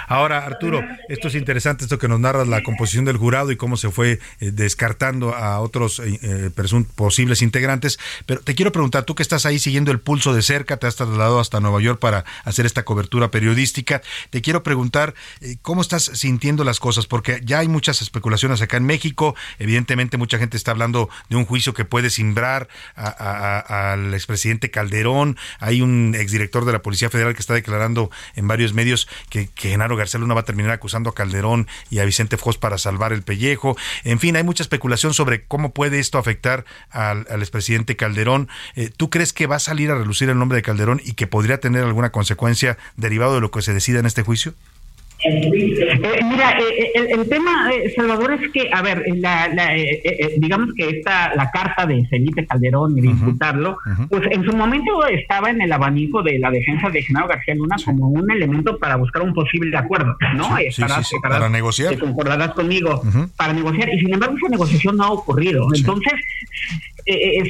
S4: Ahora, Arturo, esto es interesante, esto que nos narras la composición del jurado y cómo se fue eh, descartando a otros eh, eh, posibles integrantes. Pero te quiero preguntar, tú que estás ahí siguiendo el pulso de cerca, te has trasladado hasta Nueva York para hacer esta cobertura periodística, te quiero preguntar cómo estás sintiendo las cosas, porque ya hay muchas especulaciones acá en México, evidentemente mucha gente está hablando de un juicio que puede simbrar al expresidente Calderón, hay un exdirector de la Policía Federal que está declarando en varios medios que que Genaro García Luna va a terminar acusando a Calderón y a Vicente Fox para salvar el pellejo. En fin, hay mucha especulación sobre cómo puede esto afectar al, expresidente Calderón. Eh, ¿Tú crees que va a salir a relucir el nombre de Calderón y que podría tener alguna consecuencia derivado de lo que se decida en este juicio?
S30: Eh, mira, eh, eh, el, tema, Salvador, es que, a ver, la, digamos que esta, la carta de Felipe Calderón y disputarlo, pues en su momento estaba en el abanico de la defensa de Genaro García Luna como un elemento para buscar un posible acuerdo, ¿no?
S4: para negociar.
S30: concordarás conmigo, para negociar, y sin embargo esa negociación no ha ocurrido. Entonces,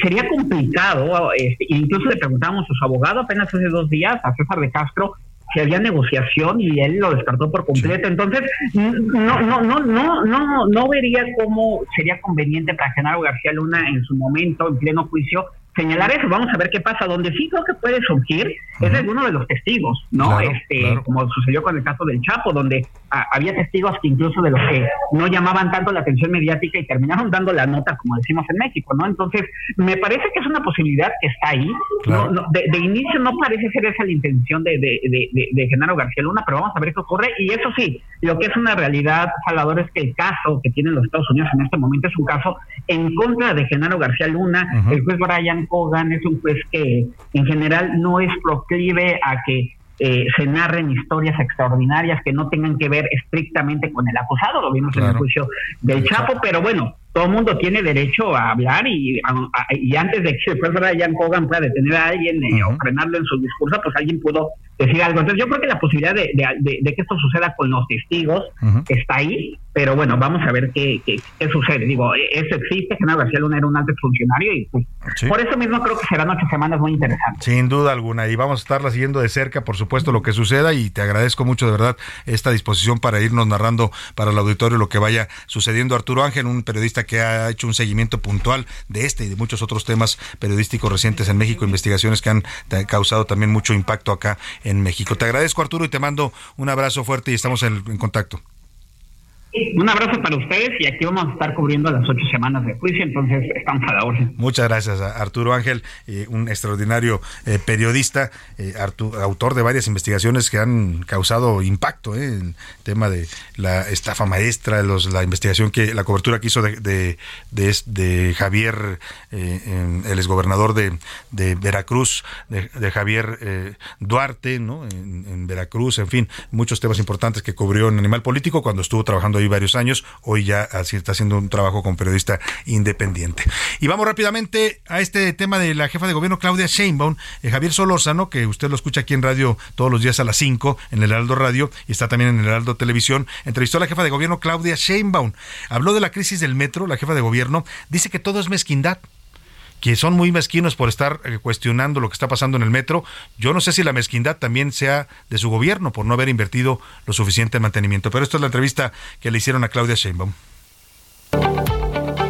S30: sería complicado, este, incluso le preguntamos a su abogado apenas hace dos días, a César de Castro, si había negociación y él lo descartó por completo. Entonces, no, no, no, no, no, no vería cómo sería conveniente para Genaro García Luna en su momento, en pleno juicio, señalar eso, vamos a ver qué pasa. Donde sí creo que puede surgir es de uno de los testigos, ¿no? este, como sucedió con el caso del Chapo, donde había testigos que incluso de los que no llamaban tanto la atención mediática y terminaron dando la nota, como decimos en México, ¿no? Entonces, me parece que es una posibilidad que está ahí. de, inicio no parece ser esa la intención de, de, de, Genaro García Luna, pero vamos a ver qué ocurre. Y eso sí, lo que es una realidad, Salvador, es que el caso que tienen los Estados Unidos en este momento es un caso en contra de Genaro García Luna. El juez Brian Cogan es un juez que en general no es proclive a que eh, se narren historias extraordinarias que no tengan que ver estrictamente con el acusado, lo vimos en el juicio del Chapo, pero bueno, todo el mundo tiene derecho a hablar y, y antes de que el juez Brian Cogan pueda detener a alguien eh, o frenarlo en su discurso, pues alguien pudo decir algo. Entonces yo creo que la posibilidad de, que esto suceda con los testigos está ahí, pero bueno, vamos a ver qué, qué, sucede. Digo, eso existe, Genaro García Luna era un alto funcionario y pues, por eso mismo creo que serán ocho semanas muy interesantes.
S4: Sin duda alguna, y vamos a estarla siguiendo de cerca, por supuesto, lo que suceda y te agradezco mucho de verdad esta disposición para irnos narrando para el auditorio lo que vaya sucediendo. Arturo Ángel, un periodista que ha hecho un seguimiento puntual de este y de muchos otros temas periodísticos recientes en México, investigaciones que han causado también mucho impacto acá en México. Te agradezco Arturo y te mando un abrazo fuerte y estamos en, contacto.
S30: Un abrazo para ustedes y aquí vamos a estar cubriendo las ocho semanas de juicio, entonces estamos a la orden.
S4: Muchas gracias a Arturo Ángel, eh, un extraordinario eh, periodista, eh, autor de varias investigaciones que han causado impacto en el tema de la estafa maestra, los, la investigación que, la cobertura que hizo de, de, de, Javier, el exgobernador de, de Veracruz, de, Javier Duarte, ¿no? En, en Veracruz, en fin, muchos temas importantes que cubrió en Animal Político cuando estuvo trabajando varios años, hoy ya así está haciendo un trabajo con periodista independiente. Y vamos rápidamente a este tema de la jefa de gobierno Claudia Sheinbaum, eh, Javier Solórzano, que usted lo escucha aquí en radio todos los días a las 5 en el Heraldo Radio y está también en el Heraldo Televisión, entrevistó a la jefa de gobierno Claudia Sheinbaum. Habló de la crisis del metro, la jefa de gobierno dice que todo es mezquindad que son muy mezquinos por estar eh, cuestionando lo que está pasando en el metro. Yo no sé si la mezquindad también sea de su gobierno por no haber invertido lo suficiente en mantenimiento. Pero esto es la entrevista que le hicieron a Claudia Sheinbaum.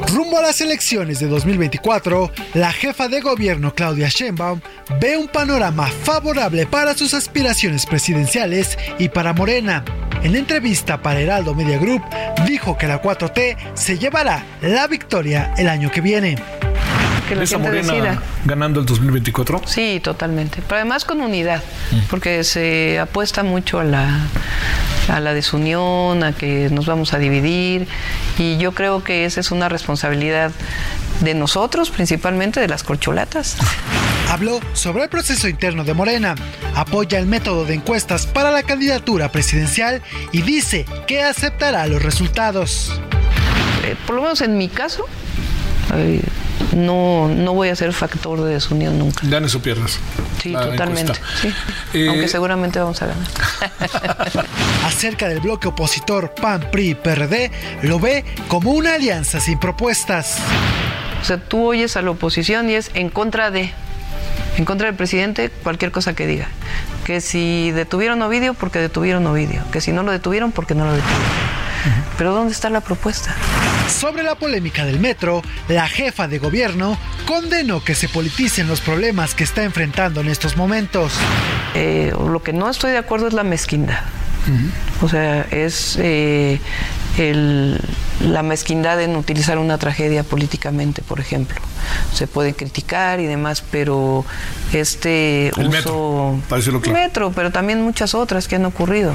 S31: Rumbo a las elecciones de 2024, la jefa de gobierno Claudia Sheinbaum ve un panorama favorable para sus aspiraciones presidenciales y para Morena. En entrevista para Heraldo Media Group, dijo que la 4T se llevará la victoria el año que viene
S20: que la gente decida. ganando el 2024?
S32: Sí, totalmente. Pero además con unidad, mm. porque se apuesta mucho a la, a la desunión, a que nos vamos a dividir, y yo creo que esa es una responsabilidad de nosotros, principalmente de las corcholatas.
S31: Habló sobre el proceso interno de Morena, apoya el método de encuestas para la candidatura presidencial y dice que aceptará los resultados.
S32: Eh, por lo menos en mi caso, no, no voy a ser factor de desunión nunca.
S20: Ganes o pierdas.
S32: Sí, totalmente. Eh, Aunque seguramente vamos a ganar.
S31: Acerca del bloque opositor PAN, PRI, PRD, lo ve como una alianza sin propuestas.
S32: O sea, tú oyes a la oposición y es en contra de, en contra del presidente, cualquier cosa que diga. Que si detuvieron Ovidio, porque detuvieron Ovidio. Que si no lo detuvieron, porque no lo detuvieron. Pero ¿dónde está la propuesta?
S31: Sobre la polémica del metro, la jefa de gobierno condenó que se politicen los problemas que está enfrentando en estos momentos.
S32: Eh, lo que no estoy de acuerdo es la mezquindad. O sea, es eh, la mezquindad en utilizar una tragedia políticamente, por ejemplo. Se puede criticar y demás, pero este
S20: uso
S32: metro, metro, pero también muchas otras que han ocurrido.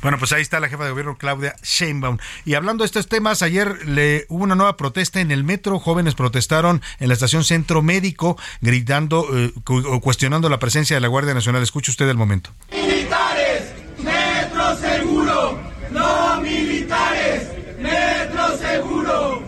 S4: Bueno, pues ahí está la jefa de gobierno Claudia Sheinbaum. Y hablando de estos temas, ayer le hubo una nueva protesta en el metro. Jóvenes protestaron en la estación Centro Médico, gritando eh, o cuestionando la presencia de la Guardia Nacional. Escuche usted el momento.
S28: Militares, metro seguro. No militares, metro seguro.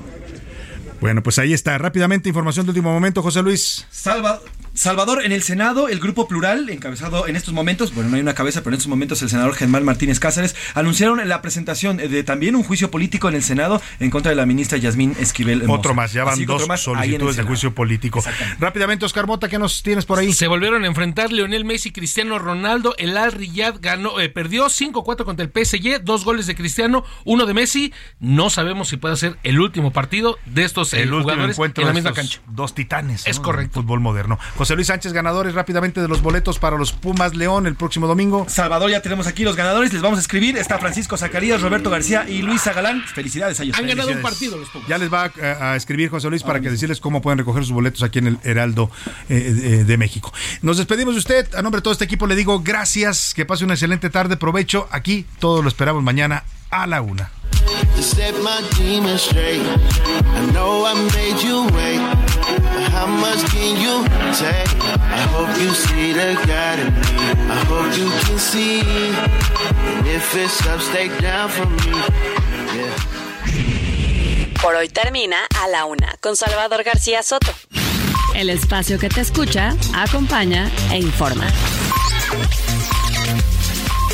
S4: Bueno, pues ahí está. Rápidamente, información de último momento, José Luis.
S20: Salva,
S7: Salvador, en el Senado, el Grupo Plural, encabezado en estos momentos, bueno, no hay una cabeza, pero en estos momentos el senador Germán Martínez Cáceres, anunciaron la presentación de también un juicio político en el Senado en contra de la ministra Yasmín Esquivel.
S4: Otro más, ya van dos solicitudes de juicio político. Rápidamente, Oscar Mota, ¿qué nos tienes por ahí?
S20: Se volvieron a enfrentar Leonel Messi y Cristiano Ronaldo. El Al Riyad ganó, eh, perdió 5-4 contra el PSG, dos goles de Cristiano, uno de Messi. No sabemos si puede ser el último partido de estos eh, jugadores en la misma cancha.
S4: Dos titanes.
S20: Es correcto.
S4: Fútbol moderno. José Luis Sánchez, ganadores rápidamente de los boletos para los Pumas León el próximo domingo.
S7: Salvador, ya tenemos aquí los ganadores. Les vamos a escribir. Está Francisco Zacarías, Roberto García y Luis Galán. Felicidades a ellos.
S20: Han ganado un partido los Pumas.
S4: Ya les va a, escribir José Luis para que decirles cómo pueden recoger sus boletos aquí en el Heraldo eh, eh, de México. Nos despedimos de usted. A nombre de todo este equipo le digo gracias. Que pase una excelente tarde. Provecho. Aquí todos lo esperamos mañana a la una. to set my demons straight. I know I made you wait, but how much can you take? I hope you see the God in me. I hope you can see. And if it's up, stay down for me. Yeah.
S5: Por hoy termina a la una con Salvador García Soto. El espacio que te escucha, acompaña e informa.